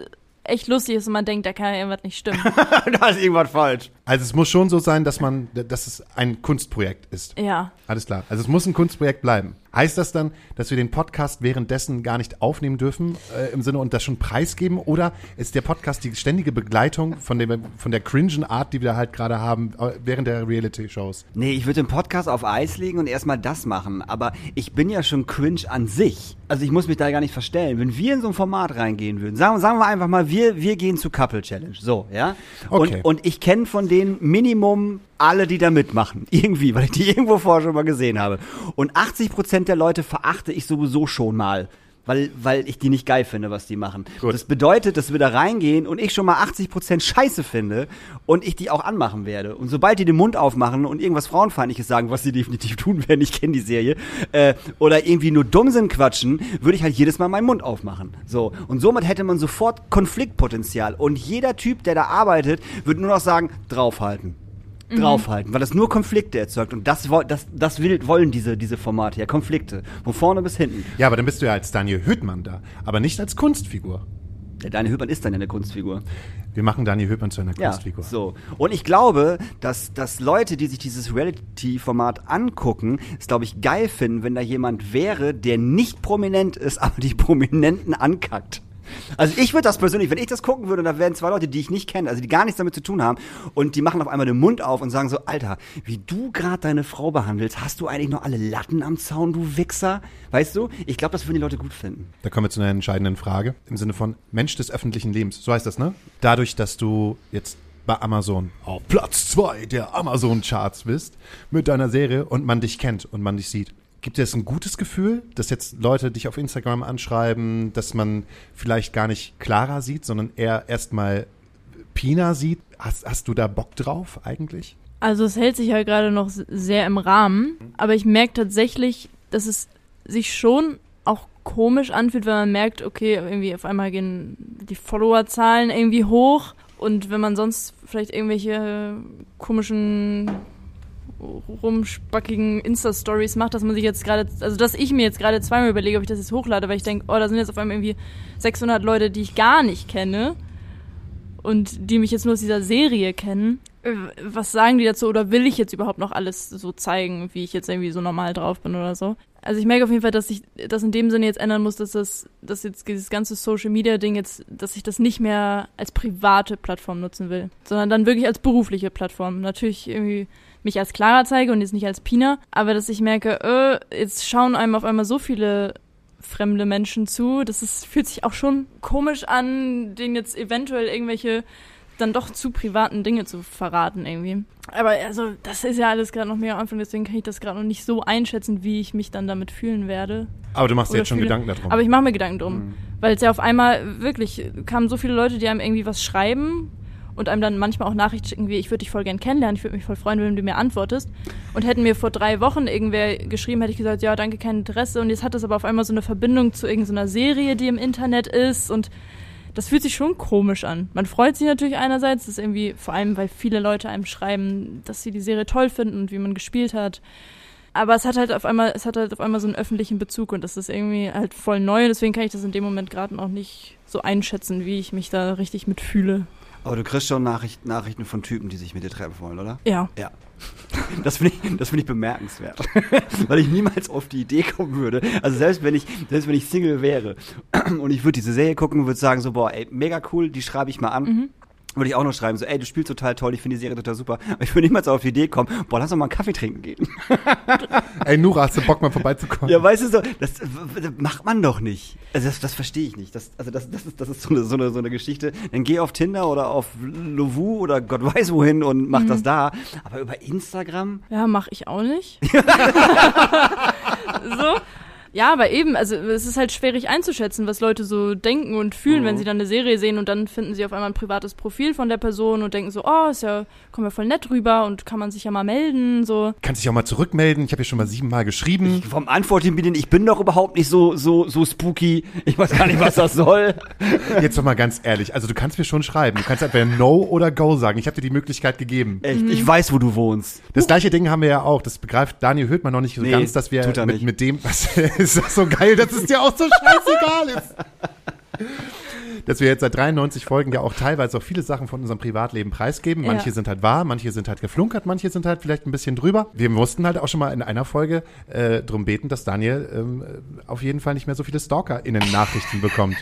echt lustig ist und man denkt, da kann ja irgendwas nicht stimmen. da ist irgendwas falsch. Also es muss schon so sein, dass man, dass es ein Kunstprojekt ist. Ja. Alles klar. Also es muss ein Kunstprojekt bleiben. Heißt das dann, dass wir den Podcast währenddessen gar nicht aufnehmen dürfen, äh, im Sinne und das schon preisgeben? Oder ist der Podcast die ständige Begleitung von, dem, von der cringen Art, die wir halt gerade haben, äh, während der Reality-Shows? Nee, ich würde den Podcast auf Eis legen und erstmal das machen. Aber ich bin ja schon cringe an sich. Also ich muss mich da gar nicht verstellen. Wenn wir in so ein Format reingehen würden, sagen, sagen wir einfach mal, wir, wir gehen zu Couple Challenge. So, ja? Okay. Und, und ich kenne von denen Minimum alle, die da mitmachen. Irgendwie, weil ich die irgendwo vorher schon mal gesehen habe. Und 80 Prozent der Leute verachte ich sowieso schon mal. Weil, weil ich die nicht geil finde, was die machen. Gut. Das bedeutet, dass wir da reingehen und ich schon mal 80% Scheiße finde und ich die auch anmachen werde. Und sobald die den Mund aufmachen und irgendwas Frauenfeindliches sagen, was sie definitiv tun werden, ich kenne die Serie, äh, oder irgendwie nur Dummsinn quatschen, würde ich halt jedes Mal meinen Mund aufmachen. So. Und somit hätte man sofort Konfliktpotenzial. Und jeder Typ, der da arbeitet, würde nur noch sagen, draufhalten draufhalten, weil das nur Konflikte erzeugt und das, das, das will, wollen diese, diese Formate ja, Konflikte, von vorne bis hinten. Ja, aber dann bist du ja als Daniel Höhtmann da, aber nicht als Kunstfigur. Der Deine Hüppern ist dann ja eine Kunstfigur. Wir machen Daniel Höhtmann zu einer Ja, Kunstfigur. so. Und ich glaube, dass, dass Leute, die sich dieses Reality-Format angucken, es, glaube ich, geil finden, wenn da jemand wäre, der nicht prominent ist, aber die Prominenten ankackt. Also ich würde das persönlich, wenn ich das gucken würde, da wären zwei Leute, die ich nicht kenne, also die gar nichts damit zu tun haben, und die machen auf einmal den Mund auf und sagen so, Alter, wie du gerade deine Frau behandelst, hast du eigentlich noch alle Latten am Zaun, du Wichser? Weißt du? Ich glaube, das würden die Leute gut finden. Da kommen wir zu einer entscheidenden Frage im Sinne von Mensch des öffentlichen Lebens. So heißt das, ne? Dadurch, dass du jetzt bei Amazon auf Platz zwei der Amazon-Charts bist mit deiner Serie und man dich kennt und man dich sieht. Gibt das ein gutes Gefühl, dass jetzt Leute dich auf Instagram anschreiben, dass man vielleicht gar nicht Clara sieht, sondern eher erstmal Pina sieht? Hast, hast du da Bock drauf eigentlich? Also es hält sich ja gerade noch sehr im Rahmen, aber ich merke tatsächlich, dass es sich schon auch komisch anfühlt, wenn man merkt, okay, irgendwie auf einmal gehen die Followerzahlen irgendwie hoch und wenn man sonst vielleicht irgendwelche komischen rumspackigen Insta-Stories macht, dass man sich jetzt gerade, also dass ich mir jetzt gerade zweimal überlege, ob ich das jetzt hochlade, weil ich denke, oh, da sind jetzt auf einmal irgendwie 600 Leute, die ich gar nicht kenne und die mich jetzt nur aus dieser Serie kennen. Äh, Was sagen die dazu oder will ich jetzt überhaupt noch alles so zeigen, wie ich jetzt irgendwie so normal drauf bin oder so? Also ich merke auf jeden Fall, dass ich das in dem Sinne jetzt ändern muss, dass das, dass jetzt dieses ganze Social Media Ding jetzt, dass ich das nicht mehr als private Plattform nutzen will, sondern dann wirklich als berufliche Plattform. Natürlich irgendwie mich als Clara zeige und jetzt nicht als Pina, aber dass ich merke, äh, jetzt schauen einem auf einmal so viele fremde Menschen zu. Das ist, fühlt sich auch schon komisch an, denen jetzt eventuell irgendwelche dann doch zu privaten Dinge zu verraten irgendwie. Aber also, das ist ja alles gerade noch mehr am Anfang, deswegen kann ich das gerade noch nicht so einschätzen, wie ich mich dann damit fühlen werde. Aber du machst dir jetzt schon Gedanken darum. Aber ich mache mir Gedanken drum. Weil es ja auf einmal wirklich kamen so viele Leute, die einem irgendwie was schreiben und einem dann manchmal auch Nachrichten schicken, wie ich würde dich voll gern kennenlernen, ich würde mich voll freuen, wenn du mir antwortest. Und hätten mir vor drei Wochen irgendwer geschrieben, hätte ich gesagt, ja, danke, kein Interesse. Und jetzt hat das aber auf einmal so eine Verbindung zu irgendeiner Serie, die im Internet ist und das fühlt sich schon komisch an. Man freut sich natürlich einerseits, das ist irgendwie, vor allem, weil viele Leute einem schreiben, dass sie die Serie toll finden und wie man gespielt hat. Aber es hat halt auf einmal, es hat halt auf einmal so einen öffentlichen Bezug und das ist irgendwie halt voll neu. Deswegen kann ich das in dem Moment gerade noch nicht so einschätzen, wie ich mich da richtig mitfühle. Aber du kriegst schon Nachricht, Nachrichten von Typen, die sich mit dir treffen wollen, oder? Ja. Ja. Das finde ich, das finde ich bemerkenswert. Weil ich niemals auf die Idee kommen würde. Also selbst wenn ich, selbst wenn ich Single wäre und ich würde diese Serie gucken und würde sagen so, boah, ey, mega cool, die schreibe ich mal an. Würde ich auch noch schreiben, so, ey, du spielst total toll, ich finde die Serie total super. Aber ich würde niemals auf die Idee kommen, boah, lass doch mal einen Kaffee trinken gehen. Ey, Nura, hast du Bock mal vorbeizukommen? Ja, weißt du so, das, w- macht man doch nicht. Also das, das verstehe ich nicht. Das, also das, das ist, das ist so eine, so eine, so eine Geschichte. Dann geh auf Tinder oder auf Lovu oder Gott weiß wohin und mach das da. Aber über Instagram? Ja, mache ich auch nicht. so. Ja, aber eben, also es ist halt schwierig einzuschätzen, was Leute so denken und fühlen, wenn sie dann eine Serie sehen und dann finden sie auf einmal ein privates Profil von der Person und denken so, oh, ist ja, kommt ja voll nett rüber und kann man sich ja mal melden, so. Kannst dich auch mal zurückmelden. Ich habe ja schon mal siebenmal geschrieben. Vom Antworten bin ich bin doch überhaupt nicht so, so, so spooky. Ich weiß gar nicht, was das soll. Jetzt doch mal ganz ehrlich. Also du kannst mir schon schreiben. Du kannst entweder No oder Go sagen. Ich habe dir die Möglichkeit gegeben. Echt, ich weiß, wo du wohnst. Das gleiche Ding haben wir ja auch. Das begreift Daniel Hüttmann noch nicht so Nee, ganz, dass wir tut er mit, nicht. mit dem, was ist das so geil, dass es dir auch so scheißegal ist. dass wir jetzt seit 93 Folgen ja auch teilweise auch viele Sachen von unserem Privatleben preisgeben. Manche Ja. sind halt wahr, manche sind halt geflunkert, manche sind halt vielleicht ein bisschen drüber. Wir mussten halt auch schon mal in einer Folge äh, drum beten, dass Daniel ähm, auf jeden Fall nicht mehr so viele StalkerInnen-Nachrichten bekommt.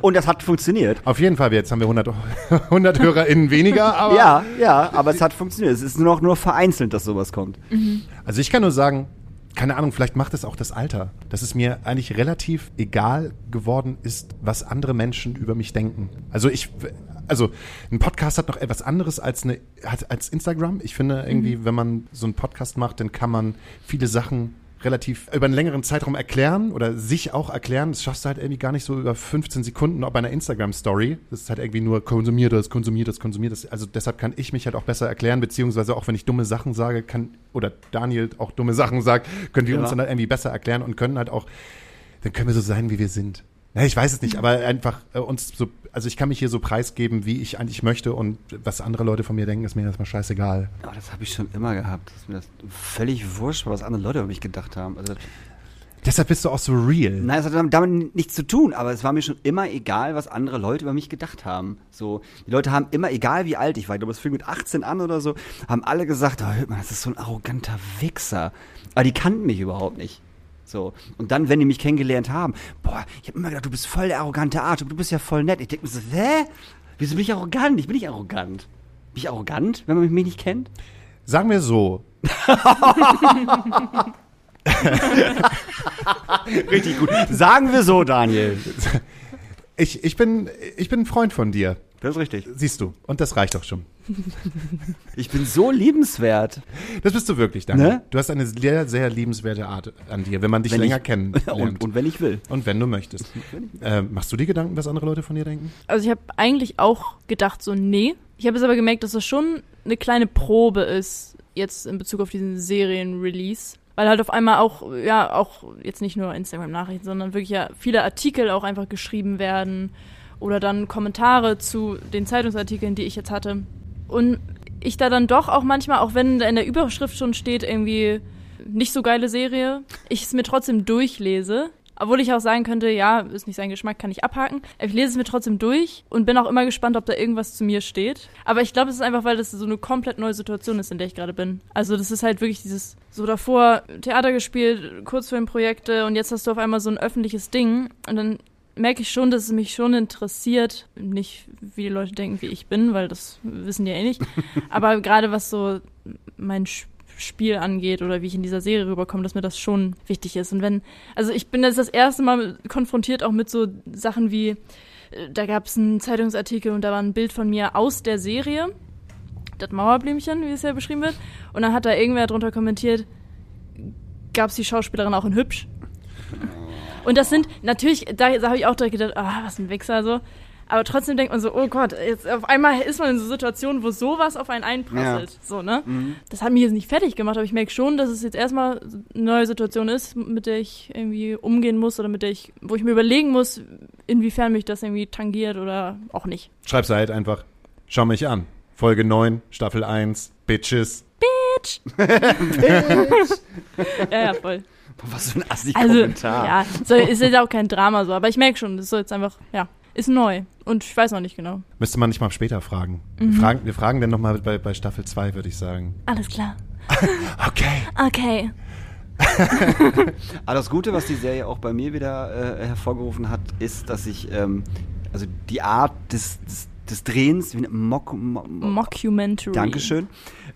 Und das hat funktioniert. Auf jeden Fall, jetzt haben wir 100, 100 HörerInnen weniger, aber Ja, ja, aber es hat funktioniert. Es ist nur noch nur vereinzelt, dass sowas kommt. Also ich kann nur sagen, keine Ahnung, vielleicht macht es auch das Alter, dass es mir eigentlich relativ egal geworden ist, was andere Menschen über mich denken. Also ich, also ein Podcast hat noch etwas anderes als eine, als Instagram. Ich finde irgendwie, wenn man so einen Podcast macht, dann kann man viele Sachen relativ über einen längeren Zeitraum erklären oder sich auch erklären. Das schaffst du halt irgendwie gar nicht so über 15 Sekunden bei einer Instagram-Story. Das ist halt irgendwie nur konsumier das, konsumier das, konsumier das. Also deshalb kann ich mich halt auch besser erklären, beziehungsweise auch wenn ich dumme Sachen sage, kann, oder Daniel auch dumme Sachen sagt, können wir Ja. uns dann halt irgendwie besser erklären und können halt auch, dann können wir so sein, wie wir sind. Ja, ich weiß es nicht, aber einfach äh, uns so, also ich kann mich hier so preisgeben, wie ich eigentlich möchte und was andere Leute von mir denken, ist mir erstmal scheißegal. Aber das habe ich schon immer gehabt. Dass mir das völlig wurscht war, was andere Leute über mich gedacht haben. Also, Deshalb bist du auch so real. nein, es hat damit- nichts zu tun, aber es war mir schon immer egal, was andere Leute über mich gedacht haben. So, die Leute haben immer, egal wie alt ich war, ich glaube, es fing mit 18 an oder so, haben alle gesagt, oh, hört mal, das ist so ein arroganter Wichser. Aber die kannten mich überhaupt nicht. So. Und dann, wenn die mich kennengelernt haben, boah, ich habe immer gedacht, du bist voll der arrogante Art, du bist ja voll nett. Ich denke mir so, hä? Wieso bin ich arrogant? Ich bin nicht arrogant. Bin ich arrogant, wenn man mich nicht kennt? Sagen wir so, Richtig gut. Sagen wir so, Daniel. ich, ich, bin, ich bin ein Freund von dir, Das ist richtig. siehst du. Und das reicht doch schon. Ich bin so liebenswert. Das bist du wirklich, Daniel. Ne? Du hast eine sehr, sehr liebenswerte Art an dir, wenn man dich Wenn länger ich- kennenlernt. Und, und wenn ich will. Und wenn du möchtest. Äh, machst du dir Gedanken, was andere Leute von dir denken? Also ich habe eigentlich auch gedacht, so nee. Ich habe jetzt aber gemerkt, dass das schon eine kleine Probe ist, jetzt in Bezug auf diesen Serien-Release. Weil halt auf einmal auch, ja, auch jetzt nicht nur Instagram-Nachrichten, sondern wirklich ja viele Artikel auch einfach geschrieben werden oder dann Kommentare zu den Zeitungsartikeln, die ich jetzt hatte. Und ich da dann doch auch manchmal, auch wenn da in der Überschrift schon steht, irgendwie nicht so geile Serie, ich es mir trotzdem durchlese. Obwohl ich auch sagen könnte, ja, ist nicht sein Geschmack, kann ich abhaken. Ich lese es mir trotzdem durch und bin auch immer gespannt, ob da irgendwas zu mir steht. Aber ich glaube, es ist einfach, weil das so eine komplett neue Situation ist, in der ich gerade bin. Also das ist halt wirklich dieses, so davor Theater gespielt, Kurzfilmprojekte und jetzt hast du auf einmal so ein öffentliches Ding und dann merke ich schon, dass es mich schon interessiert, nicht wie die Leute denken, wie ich bin, weil das wissen die ja eh nicht. Aber gerade was so mein Spiel angeht oder wie ich in dieser Serie rüberkomme, dass mir das schon wichtig ist. Und wenn, also ich bin jetzt das erste Mal konfrontiert auch mit so Sachen wie, äh, da gab es einen Zeitungsartikel und da war ein Bild von mir aus der Serie, das Mauerblümchen, wie es ja beschrieben wird. Und dann hat da irgendwer drunter kommentiert, gab es die Schauspielerin auch in hübsch. Und das sind natürlich, da, da habe ich auch direkt gedacht, ah, was ein Wichser so. Aber trotzdem denkt man so, oh Gott, jetzt auf einmal ist man in so Situationen, wo sowas auf einen einprasselt. So, ne? Das hat mich jetzt nicht fertig gemacht, aber ich merke schon, dass es jetzt erstmal eine neue Situation ist, mit der ich irgendwie umgehen muss oder mit der ich, wo ich mir überlegen muss, inwiefern mich das irgendwie tangiert oder auch nicht. Schreib's halt einfach. Schau mich an. Folge 9, Staffel 1, Bitches. Ja, ja, voll. Was für ein assi Also, ja, so, ist jetzt auch kein Drama so, aber ich merke schon, das ist so jetzt einfach, ja, ist neu. Und ich weiß noch nicht genau. Müsste man nicht mal später fragen. Mhm. Wir, fragen wir fragen dann nochmal bei, bei Staffel 2, würde ich sagen. Alles klar. Okay. Okay. Aber das Gute, was die Serie auch bei mir wieder äh, hervorgerufen hat, ist, dass ich, ähm, also die Art des, des, des Drehens, wie eine Mock, Mo, Mockumentary. Dankeschön,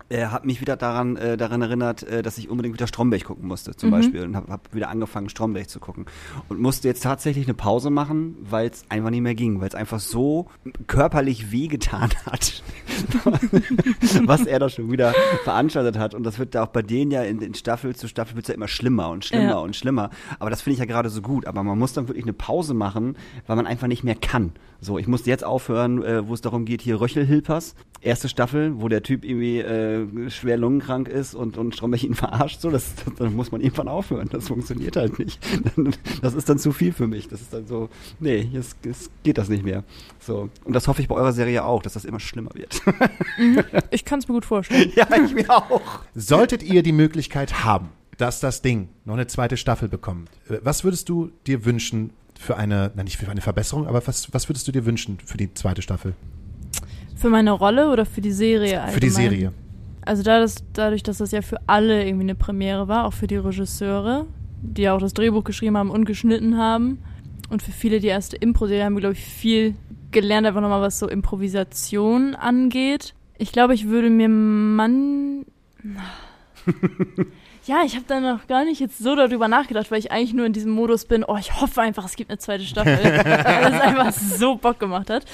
äh, hat mich wieder daran, äh, daran erinnert, äh, dass ich unbedingt wieder Stromberg gucken musste, zum Mhm. Beispiel. Und habe hab wieder angefangen, Stromberg zu gucken. Und musste jetzt tatsächlich eine Pause machen, weil es einfach nicht mehr ging, weil es einfach so körperlich wehgetan hat, was er da schon wieder veranstaltet hat. Und das wird ja auch bei denen ja in, in Staffel zu Staffel wird's ja immer schlimmer und schlimmer Ja. und schlimmer. Aber das finde ich ja gerade so gut. Aber man muss dann wirklich eine Pause machen, weil man einfach nicht mehr kann. So, ich musste jetzt aufhören, äh, wo es darum geht, hier Röchelhilpers. Erste Staffel, wo der Typ irgendwie äh, schwer lungenkrank ist und, und Stromberg ihn verarscht, so, das, das, dann muss man irgendwann aufhören. Das funktioniert halt nicht. Das ist dann zu viel für mich. Das ist dann so, nee, jetzt, jetzt geht das nicht mehr. So. Und das hoffe ich bei eurer Serie auch, dass das immer schlimmer wird. Ich kann es mir gut vorstellen. ja, ich mir auch. Solltet ihr die Möglichkeit haben, dass das Ding noch eine zweite Staffel bekommt, äh, was würdest du dir wünschen für eine, nein, nicht für eine Verbesserung, aber was, was würdest du dir wünschen für die zweite Staffel? Für meine Rolle oder für die Serie allgemein? Für die Serie. Also da das, dadurch, dass das ja für alle irgendwie eine Premiere war, auch für die Regisseure, die ja auch das Drehbuch geschrieben haben und geschnitten haben und für viele die erste Impro-Serie haben wir, glaube ich, viel gelernt, einfach nochmal, was so Improvisation angeht. Ich glaube, ich würde mir man... Ja, ich habe da noch gar nicht jetzt so darüber nachgedacht, weil ich eigentlich nur in diesem Modus bin, oh, ich hoffe einfach, es gibt eine zweite Staffel, weil es einfach so Bock gemacht hat.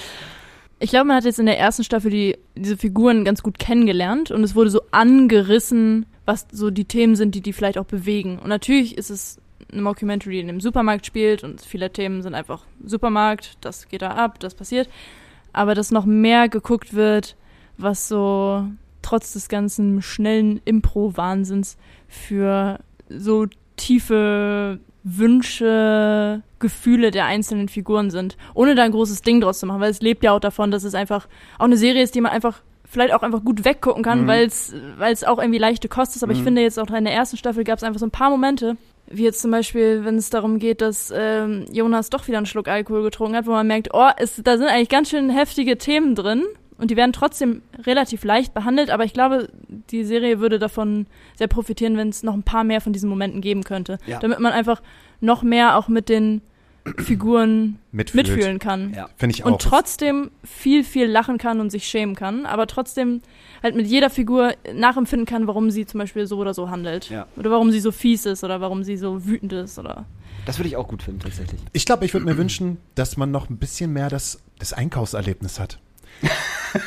Ich glaube, man hat jetzt in der ersten Staffel die, diese Figuren ganz gut kennengelernt und es wurde so angerissen, was so die Themen sind, die die vielleicht auch bewegen. Und natürlich ist es eine Mockumentary, die in einem Supermarkt spielt und viele Themen sind einfach Supermarkt, das geht da ab, das passiert. Aber dass noch mehr geguckt wird, was so trotz des ganzen schnellen Impro-Wahnsinns für so tiefe Wünsche, Gefühle der einzelnen Figuren sind, ohne da ein großes Ding draus zu machen, weil es lebt ja auch davon, dass es einfach auch eine Serie ist, die man einfach vielleicht auch einfach gut weggucken kann, Mhm. weil es weil es auch irgendwie leichte Kost ist. Aber ich Mhm. finde jetzt auch in der ersten Staffel gab es einfach so ein paar Momente, wie jetzt zum Beispiel, wenn es darum geht, dass ähm, Jonas doch wieder einen Schluck Alkohol getrunken hat, wo man merkt, oh, es, da sind eigentlich ganz schön heftige Themen drin und die werden trotzdem relativ leicht behandelt, aber ich glaube, die Serie würde davon sehr profitieren, wenn es noch ein paar mehr von diesen Momenten geben könnte, Ja. damit man einfach noch mehr auch mit den Figuren Mitfühlt. mitfühlen kann. Ja. Finde ich auch. Und trotzdem viel, viel lachen kann und sich schämen kann, aber trotzdem halt mit jeder Figur nachempfinden kann, warum sie zum Beispiel so oder so handelt. Ja. Oder warum sie so fies ist oder warum sie so wütend ist oder. Das würde ich auch gut finden, tatsächlich. Ich glaube, ich würde mir wünschen, dass man noch ein bisschen mehr das, das Einkaufserlebnis hat.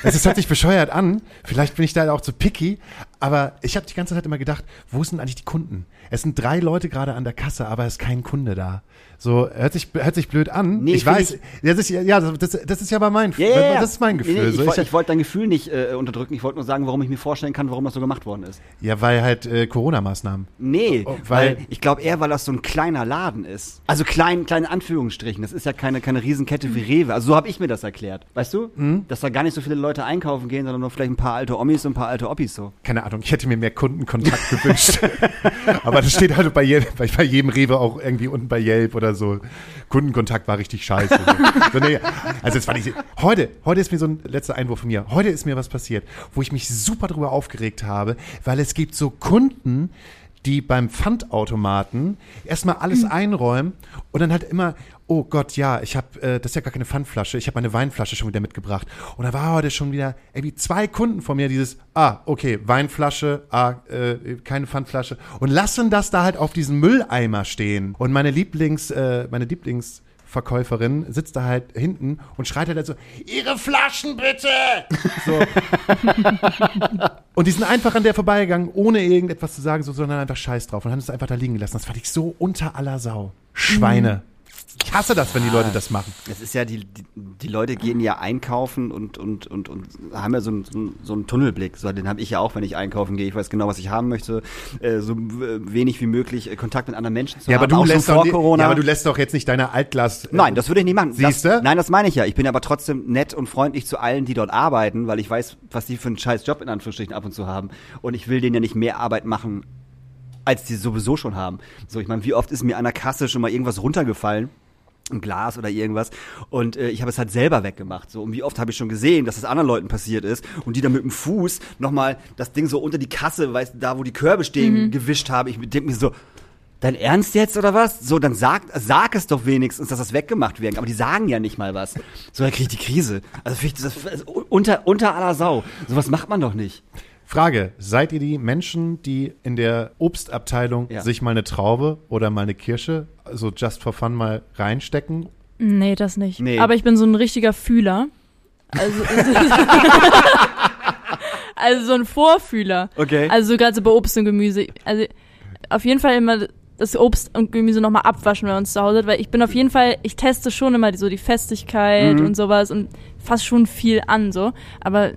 Es hört sich bescheuert an, vielleicht bin ich da auch zu picky, aber ich habe die ganze Zeit immer gedacht, wo sind eigentlich die Kunden? Es sind drei Leute gerade an der Kasse, aber es ist kein Kunde da. So, hört sich, hört sich blöd an. Nee, ich weiß, das ist, ja, das, das ist ja aber mein, ja. das ist mein Gefühl. Nee, nee, so, ich wollte ich, ich wollte dein Gefühl nicht äh, unterdrücken. Ich wollte nur sagen, warum ich mir vorstellen kann, warum das so gemacht worden ist. ja, weil halt äh, Corona-Maßnahmen. Nee, Oh, weil, weil- ich glaube eher, weil das so ein kleiner Laden ist. Also klein, kleine Anführungsstrichen. Das ist ja keine, keine Riesenkette wie Rewe. Also so habe ich mir das erklärt. Weißt du? Mhm. Dass da gar nicht so viele Leute einkaufen gehen, sondern nur vielleicht ein paar alte Omis und ein paar alte Oppis so. keine Ahnung, ich hätte mir mehr Kundenkontakt gewünscht. Aber das steht halt bei jedem, bei, jedem Rewe auch irgendwie unten bei Yelp oder so. Kundenkontakt war richtig scheiße. so, nee, also das fand ich, heute, heute ist mir so ein letzter Einwurf von mir. Heute ist mir was passiert, wo ich mich super drüber aufgeregt habe, weil es gibt so Kunden, die beim Pfandautomaten erstmal alles einräumen und dann halt immer, oh Gott, ja, ich habe, äh, das ist ja gar keine Pfandflasche, ich habe meine Weinflasche schon wieder mitgebracht. Und da war heute schon wieder irgendwie zwei Kunden von mir dieses, ah, okay, Weinflasche, ah, äh, keine Pfandflasche und lassen das da halt auf diesen Mülleimer stehen. Und meine Lieblings, äh, meine Lieblings Verkäuferin sitzt da halt hinten und schreit halt so, ihre Flaschen bitte! So. und die sind einfach an der vorbeigegangen, ohne irgendetwas zu sagen, so, sondern einfach Scheiß drauf und haben es einfach da liegen gelassen. Das fand ich so unter aller Sau. Schweine. Ich hasse das, wenn die Leute das machen. Es ist ja, die, die, die Leute gehen ja einkaufen und, und, und, und haben ja so einen, so einen- so einen Tunnelblick. So, den habe ich ja auch, wenn ich einkaufen gehe. Ich weiß genau, was ich haben möchte. Äh, so wenig wie möglich äh, Kontakt mit anderen Menschen zu Ja, aber haben. du auch schon lässt vor doch, nicht- Corona. ja, aber du lässt doch jetzt nicht deine Altglas. äh, Nein, das würde ich nicht machen. Siehste? Das, nein, das meine ich ja. Ich bin aber trotzdem nett und freundlich zu allen, die dort arbeiten, weil ich weiß, was die für einen scheiß Job in Anführungsstrichen ab und zu haben. Und ich will denen ja nicht mehr Arbeit machen, als die sowieso schon haben. So, ich meine, wie oft ist mir an der Kasse schon mal irgendwas runtergefallen? Ein Glas oder irgendwas. Und äh, ich habe es halt selber weggemacht. So, und wie oft habe ich schon gesehen, dass das anderen Leuten passiert ist und die dann mit dem Fuß nochmal das Ding so unter die Kasse, weißt du, da wo die Körbe stehen, gewischt habe. Ich denke mir so, Dein Ernst jetzt oder was? So, dann sag, sag es doch wenigstens, dass das weggemacht wird. Aber die sagen ja nicht mal was. So, dann krieg ich die Krise. Also, finde ich das also, unter, unter aller Sau. Sowas macht man doch nicht. Frage, seid ihr die Menschen, die in der Obstabteilung Ja. sich mal eine Traube oder mal eine Kirsche, so just for fun mal reinstecken? Nee, das nicht. Nee. Aber ich bin so ein richtiger Fühler. Also, also so ein Vorfühler. Okay. Also gerade so bei Obst und Gemüse. Also auf jeden Fall immer das Obst und Gemüse nochmal abwaschen, wenn man es zu Hause hat, weil ich bin auf jeden Fall, ich teste schon immer die, so die Festigkeit Mhm. und sowas und fass schon viel an, so. Aber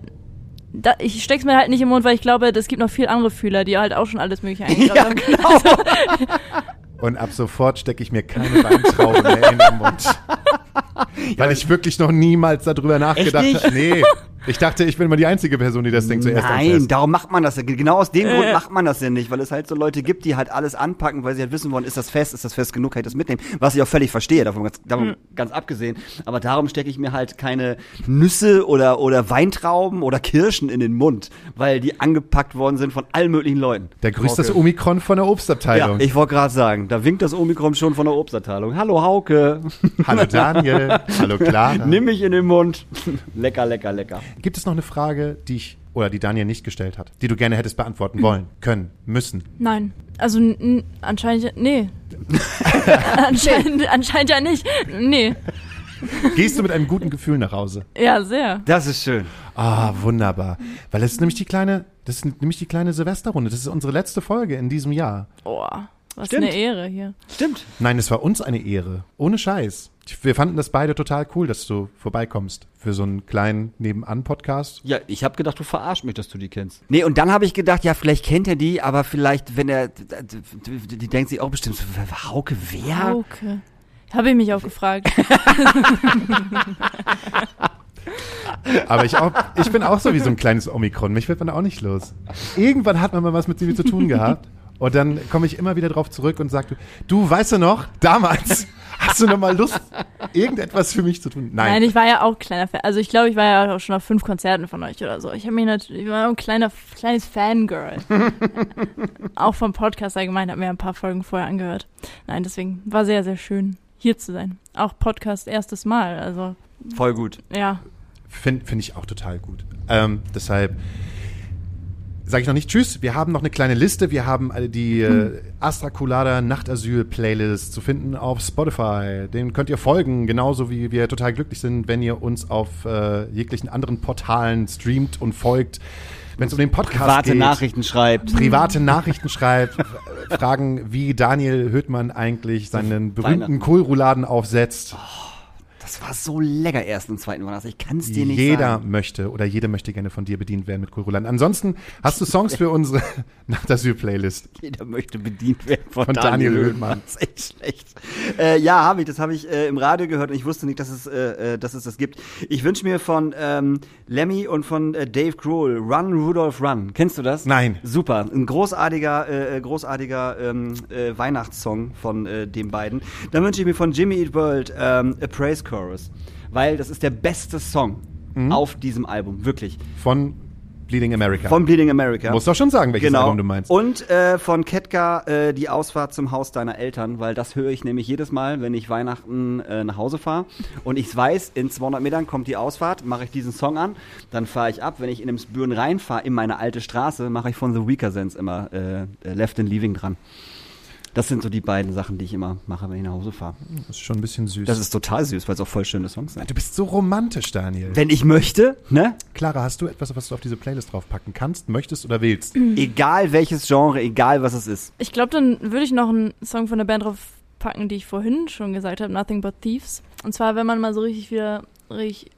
da, ich steck's mir halt nicht im Mund, weil ich glaube, es gibt noch viel andere Fühler, die halt auch schon alles mögliche eingegraben Ja, haben. genau. Und ab sofort stecke ich mir keine Weintraube mehr in den Mund. Weil ich wirklich noch niemals darüber nachgedacht habe. Nee. Ich dachte, ich bin immer die einzige Person, die das Ding zuerst Nein, anfasst. darum macht man das ja. Genau aus dem Grund macht man das ja nicht, weil es halt so Leute gibt, die halt alles anpacken, weil sie halt wissen wollen, ist das fest, ist das fest genug, kann ich das mitnehmen. Was ich auch völlig verstehe, davon ganz, davon ganz abgesehen. Aber darum stecke ich mir halt keine Nüsse oder, oder Weintrauben oder Kirschen in den Mund, weil die angepackt worden sind von allen möglichen Leuten. Da grüßt das Hauke. Omikron von der Ja, Obstabteilung. ich wollte gerade sagen, da winkt das Omikron schon von der Obstabteilung. Hallo Hauke, Hallo Daniel. Hallo Clara. nimm mich in den Mund. lecker, lecker, lecker. Gibt es noch eine Frage, die ich oder die Daniel nicht gestellt hat, die du gerne hättest beantworten wollen, können, müssen? Nein. Also anscheinend ja, nee. anscheinend, anscheinend ja nicht. Nee. Gehst du mit einem guten Gefühl nach Hause? Ja, sehr. Das ist schön. Ah, wunderbar. Weil das ist nämlich die kleine, das ist nämlich die kleine Silvesterrunde. Das ist unsere letzte Folge in diesem Jahr. Oh, was Stimmt. eine Ehre hier. Stimmt. Nein, es war uns eine Ehre. Ohne Scheiß. Wir fanden das beide total cool, dass du vorbeikommst für so einen kleinen Nebenan-Podcast. Ja, ich habe gedacht, du verarschst mich, dass du die kennst. Nee, und dann habe ich gedacht, ja, vielleicht kennt er die, aber vielleicht, wenn er, die, die denkt sich auch bestimmt, so, Hauke, wer? Hauke. Habe ich mich auch gefragt. Aber ich, auch, ich bin auch so wie so ein kleines Omikron. Mich wird man auch nicht los. Irgendwann hat man mal was mit mir zu tun gehabt. Und dann komme ich immer wieder drauf zurück und sage, du weißt du noch, damals hast du noch mal Lust, irgendetwas für mich zu tun? Nein. Nein, ich war ja auch kleiner Fan. Also ich glaube, ich war ja auch schon auf fünf Konzerten von euch oder so. Ich habe mir natürlich, ich war ein kleiner, kleines Fangirl. auch vom Podcast allgemein, habe mir ein paar Folgen vorher angehört. Nein, deswegen war sehr, sehr schön, hier zu sein. Auch Podcast erstes Mal. Also Voll gut. ja, Finde find ich auch total gut. Ähm, deshalb sage ich noch nicht Tschüss. Wir haben noch eine kleine Liste. Wir haben alle die äh, Astra Colada Nachtasyl Playlist zu finden auf Spotify. Den könnt ihr folgen, genauso wie wir total glücklich sind, wenn ihr uns auf äh, jeglichen anderen Portalen streamt und folgt. Wenn es um den Podcast Private geht. Nachrichten schreibt. Private Nachrichten schreibt, fragen, wie Daniel Höhtmann eigentlich seinen berühmten. Kohlrouladen aufsetzt. Das war so lecker erst im zweiten Monat. Ich kann es dir nicht Jeder sagen. möchte oder jede möchte gerne von dir bedient werden mit Kohlrouladen. Ansonsten hast du Songs für unsere Nachtasyl-Playlist. Jeder möchte bedient werden von, Von Daniel Höhlmann. Das ist echt schlecht. Äh, ja, habe ich. Das habe ich äh, im Radio gehört und ich wusste nicht, dass es, äh, äh, dass es das gibt. Ich wünsche mir von ähm, Lemmy und von äh, Dave Grohl Run Rudolph Run. Kennst du das? Nein. Super. Ein großartiger, äh, großartiger ähm, äh, Weihnachtssong von den beiden. Dann wünsche ich mir von Jimmy Eat World ähm, A Praise Chorus. Weil das ist der beste Song Mhm. auf diesem Album. Wirklich. Von Bleeding America. Von Bleeding America. Musst doch schon sagen, welches genau. Album du meinst. Und äh, von Ketka äh, die Ausfahrt zum Haus deiner Eltern, weil das höre ich nämlich jedes Mal, wenn ich Weihnachten äh, nach Hause fahre. Und ich weiß, in 200 Metern kommt die Ausfahrt, mache ich diesen Song an, dann fahre ich ab. Wenn ich in den Spüren reinfahre, in meine alte Straße, mache ich von The Weaker Sense immer äh, äh, Left and Leaving dran. Das sind so die beiden Sachen, die ich immer mache, wenn ich nach Hause fahre. das ist schon ein bisschen süß. Das ist total süß, weil es auch voll schöne Songs sind. du bist so romantisch, Daniel. Wenn ich möchte, ne? Clara, hast du etwas, was du auf diese Playlist draufpacken kannst, möchtest oder willst? Egal welches Genre, egal was es ist. ich glaube, dann würde ich noch einen Song von der Band drauf packen, die ich vorhin schon gesagt habe, Nothing But Thieves. Und zwar, wenn man mal so richtig wieder richtig,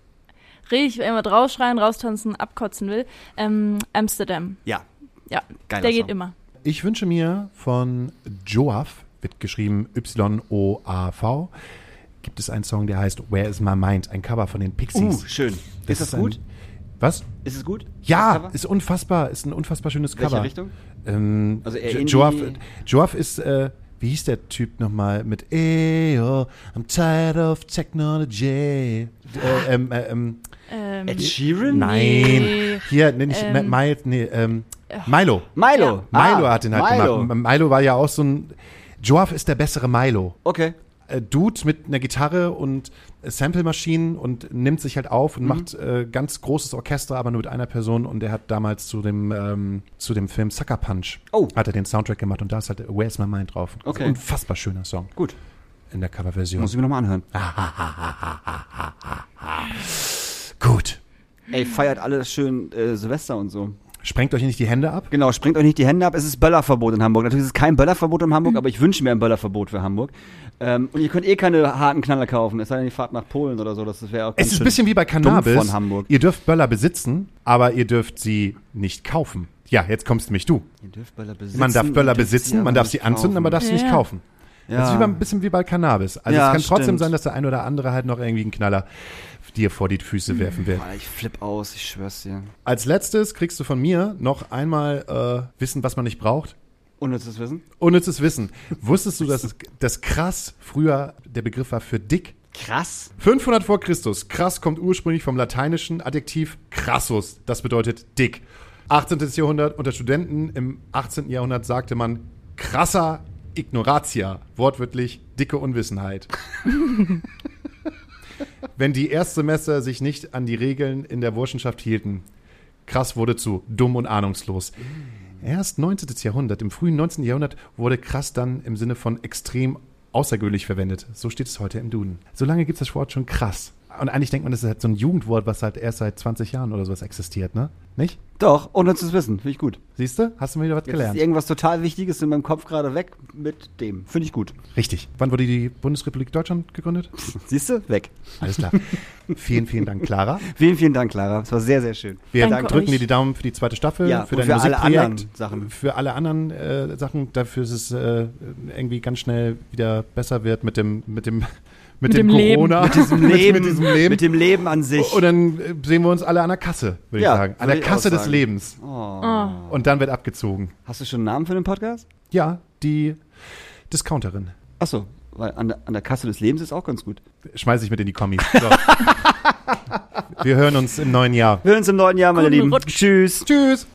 richtig immer rausschreien, raustanzen, abkotzen will, ähm, Amsterdam. Ja. Ja, Geiler der geht Song. immer. Ich wünsche mir von Joaf, wird geschrieben Y-O-A-V, gibt es einen Song, der heißt Where Is My Mind? Ein Cover von den Pixies. Uh, schön. ist das ein- gut? Was? Ist es gut? Das Ja, ist unfassbar, ist ein unfassbar schönes Welche Cover. Richtung? Ähm, Also eher Joaf, Joaf ist, äh, wie hieß der Typ nochmal mit Eyo, I'm tired of technology. Äh, ähm, äh, ähm, Ähm, Ed Sheeran? nein. Nee. Hier, nenn ich Ähm, Miles, nee, ähm, Milo. Milo. Milo Ah, hat den halt Milo. gemacht. Milo war ja auch so ein. Joaf ist der bessere Milo. Okay. Äh, Dude mit einer Gitarre und äh, Sample-Maschinen und nimmt sich halt auf und Mhm. macht äh, ganz großes Orchester, aber nur mit einer Person. Und er hat damals zu dem, ähm, zu dem Film Sucker Punch Oh. hat er den Soundtrack gemacht und da ist halt Where's My Mind drauf. Okay. Unfassbar schöner Song Gut. in der Coverversion. Muss ich mir nochmal anhören. Gut. Ey, feiert alles schön äh, Silvester und so. Sprengt euch nicht die Hände ab. Genau, springt euch nicht die Hände ab. Es ist Böllerverbot in Hamburg. Natürlich ist es kein Böllerverbot in Hamburg, aber ich wünsche mir ein Böllerverbot für Hamburg. Ähm, und ihr könnt eh keine harten Knaller kaufen. Es sei denn, ihr fahrt nach Polen oder so. Das wäre auch ganz Es ist ein bisschen wie bei Cannabis. von Hamburg. Ihr dürft Böller besitzen, aber ihr dürft sie nicht kaufen. Ja, jetzt kommst nämlich du. Ihr dürft Böller besitzen. Man darf Böller besitzen, man darf sie anzünden, aber man darf sie nicht Ja. kaufen. Ja. Das ist wie bei, ein bisschen wie bei Cannabis. Also Ja, es kann trotzdem stimmt. sein, dass der ein oder andere halt noch irgendwie einen Knaller. Dir vor die Füße werfen wird. Boah, ich flipp aus, ich schwör's dir. Als letztes kriegst du von mir noch einmal äh, Wissen, was man nicht braucht. Unnützes Wissen? Unnützes Wissen. Wusstest du, dass das krass früher der Begriff war für dick? Krass. 500 vor Christus. Krass kommt ursprünglich vom lateinischen Adjektiv crassus. Das bedeutet dick. 18. Jahrhundert unter Studenten im 18. Jahrhundert sagte man krasser ignoratia. Wortwörtlich dicke Unwissenheit. Wenn die Erstsemester sich nicht an die Regeln in der Burschenschaft hielten. Krass wurde zu dumm und ahnungslos. Erst 19. Jahrhundert, im frühen 19. Jahrhundert wurde krass dann im Sinne von extrem außergewöhnlich verwendet. So steht es heute im Duden. So lange gibt es das Wort schon krass. Und eigentlich denkt man, das ist halt so ein Jugendwort, was halt erst seit 20 Jahren oder sowas existiert, ne? Nicht? Doch, unnützes Wissen, finde ich gut. Siehst du? Hast du mal wieder was Jetzt ist gelernt? irgendwas total Wichtiges in meinem Kopf gerade weg mit dem. Finde ich gut. Richtig. Wann wurde die Bundesrepublik Deutschland gegründet? Siehst du? Weg. Alles klar. vielen, vielen Dank, Clara. Vielen, vielen Dank, Clara. Das war sehr, sehr schön. Wir Danke drücken euch. dir die Daumen für die zweite Staffel, Ja, für und dein für alle anderen Sachen. für alle anderen äh, Sachen. Dafür ist es äh, irgendwie ganz schnell wieder besser wird mit dem mit dem mit, Mit dem, dem Leben. Corona, Mit diesem Leben. mit diesem Leben. Mit dem Leben an sich. Und dann äh, sehen wir uns alle an der Kasse, würde Ja, ich sagen. An der Kasse des. Lebens. oh. Oh. Und dann wird abgezogen. Hast du schon einen Namen für den Podcast? Ja, die Discounterin. Achso, weil an der, an der Kasse des Lebens ist auch ganz gut. Schmeiß ich mit in die Kommis. So. wir hören uns im neuen Jahr. Wir hören uns im neuen Jahr, meine Guten Lieben. Rutsch. Tschüss. Tschüss.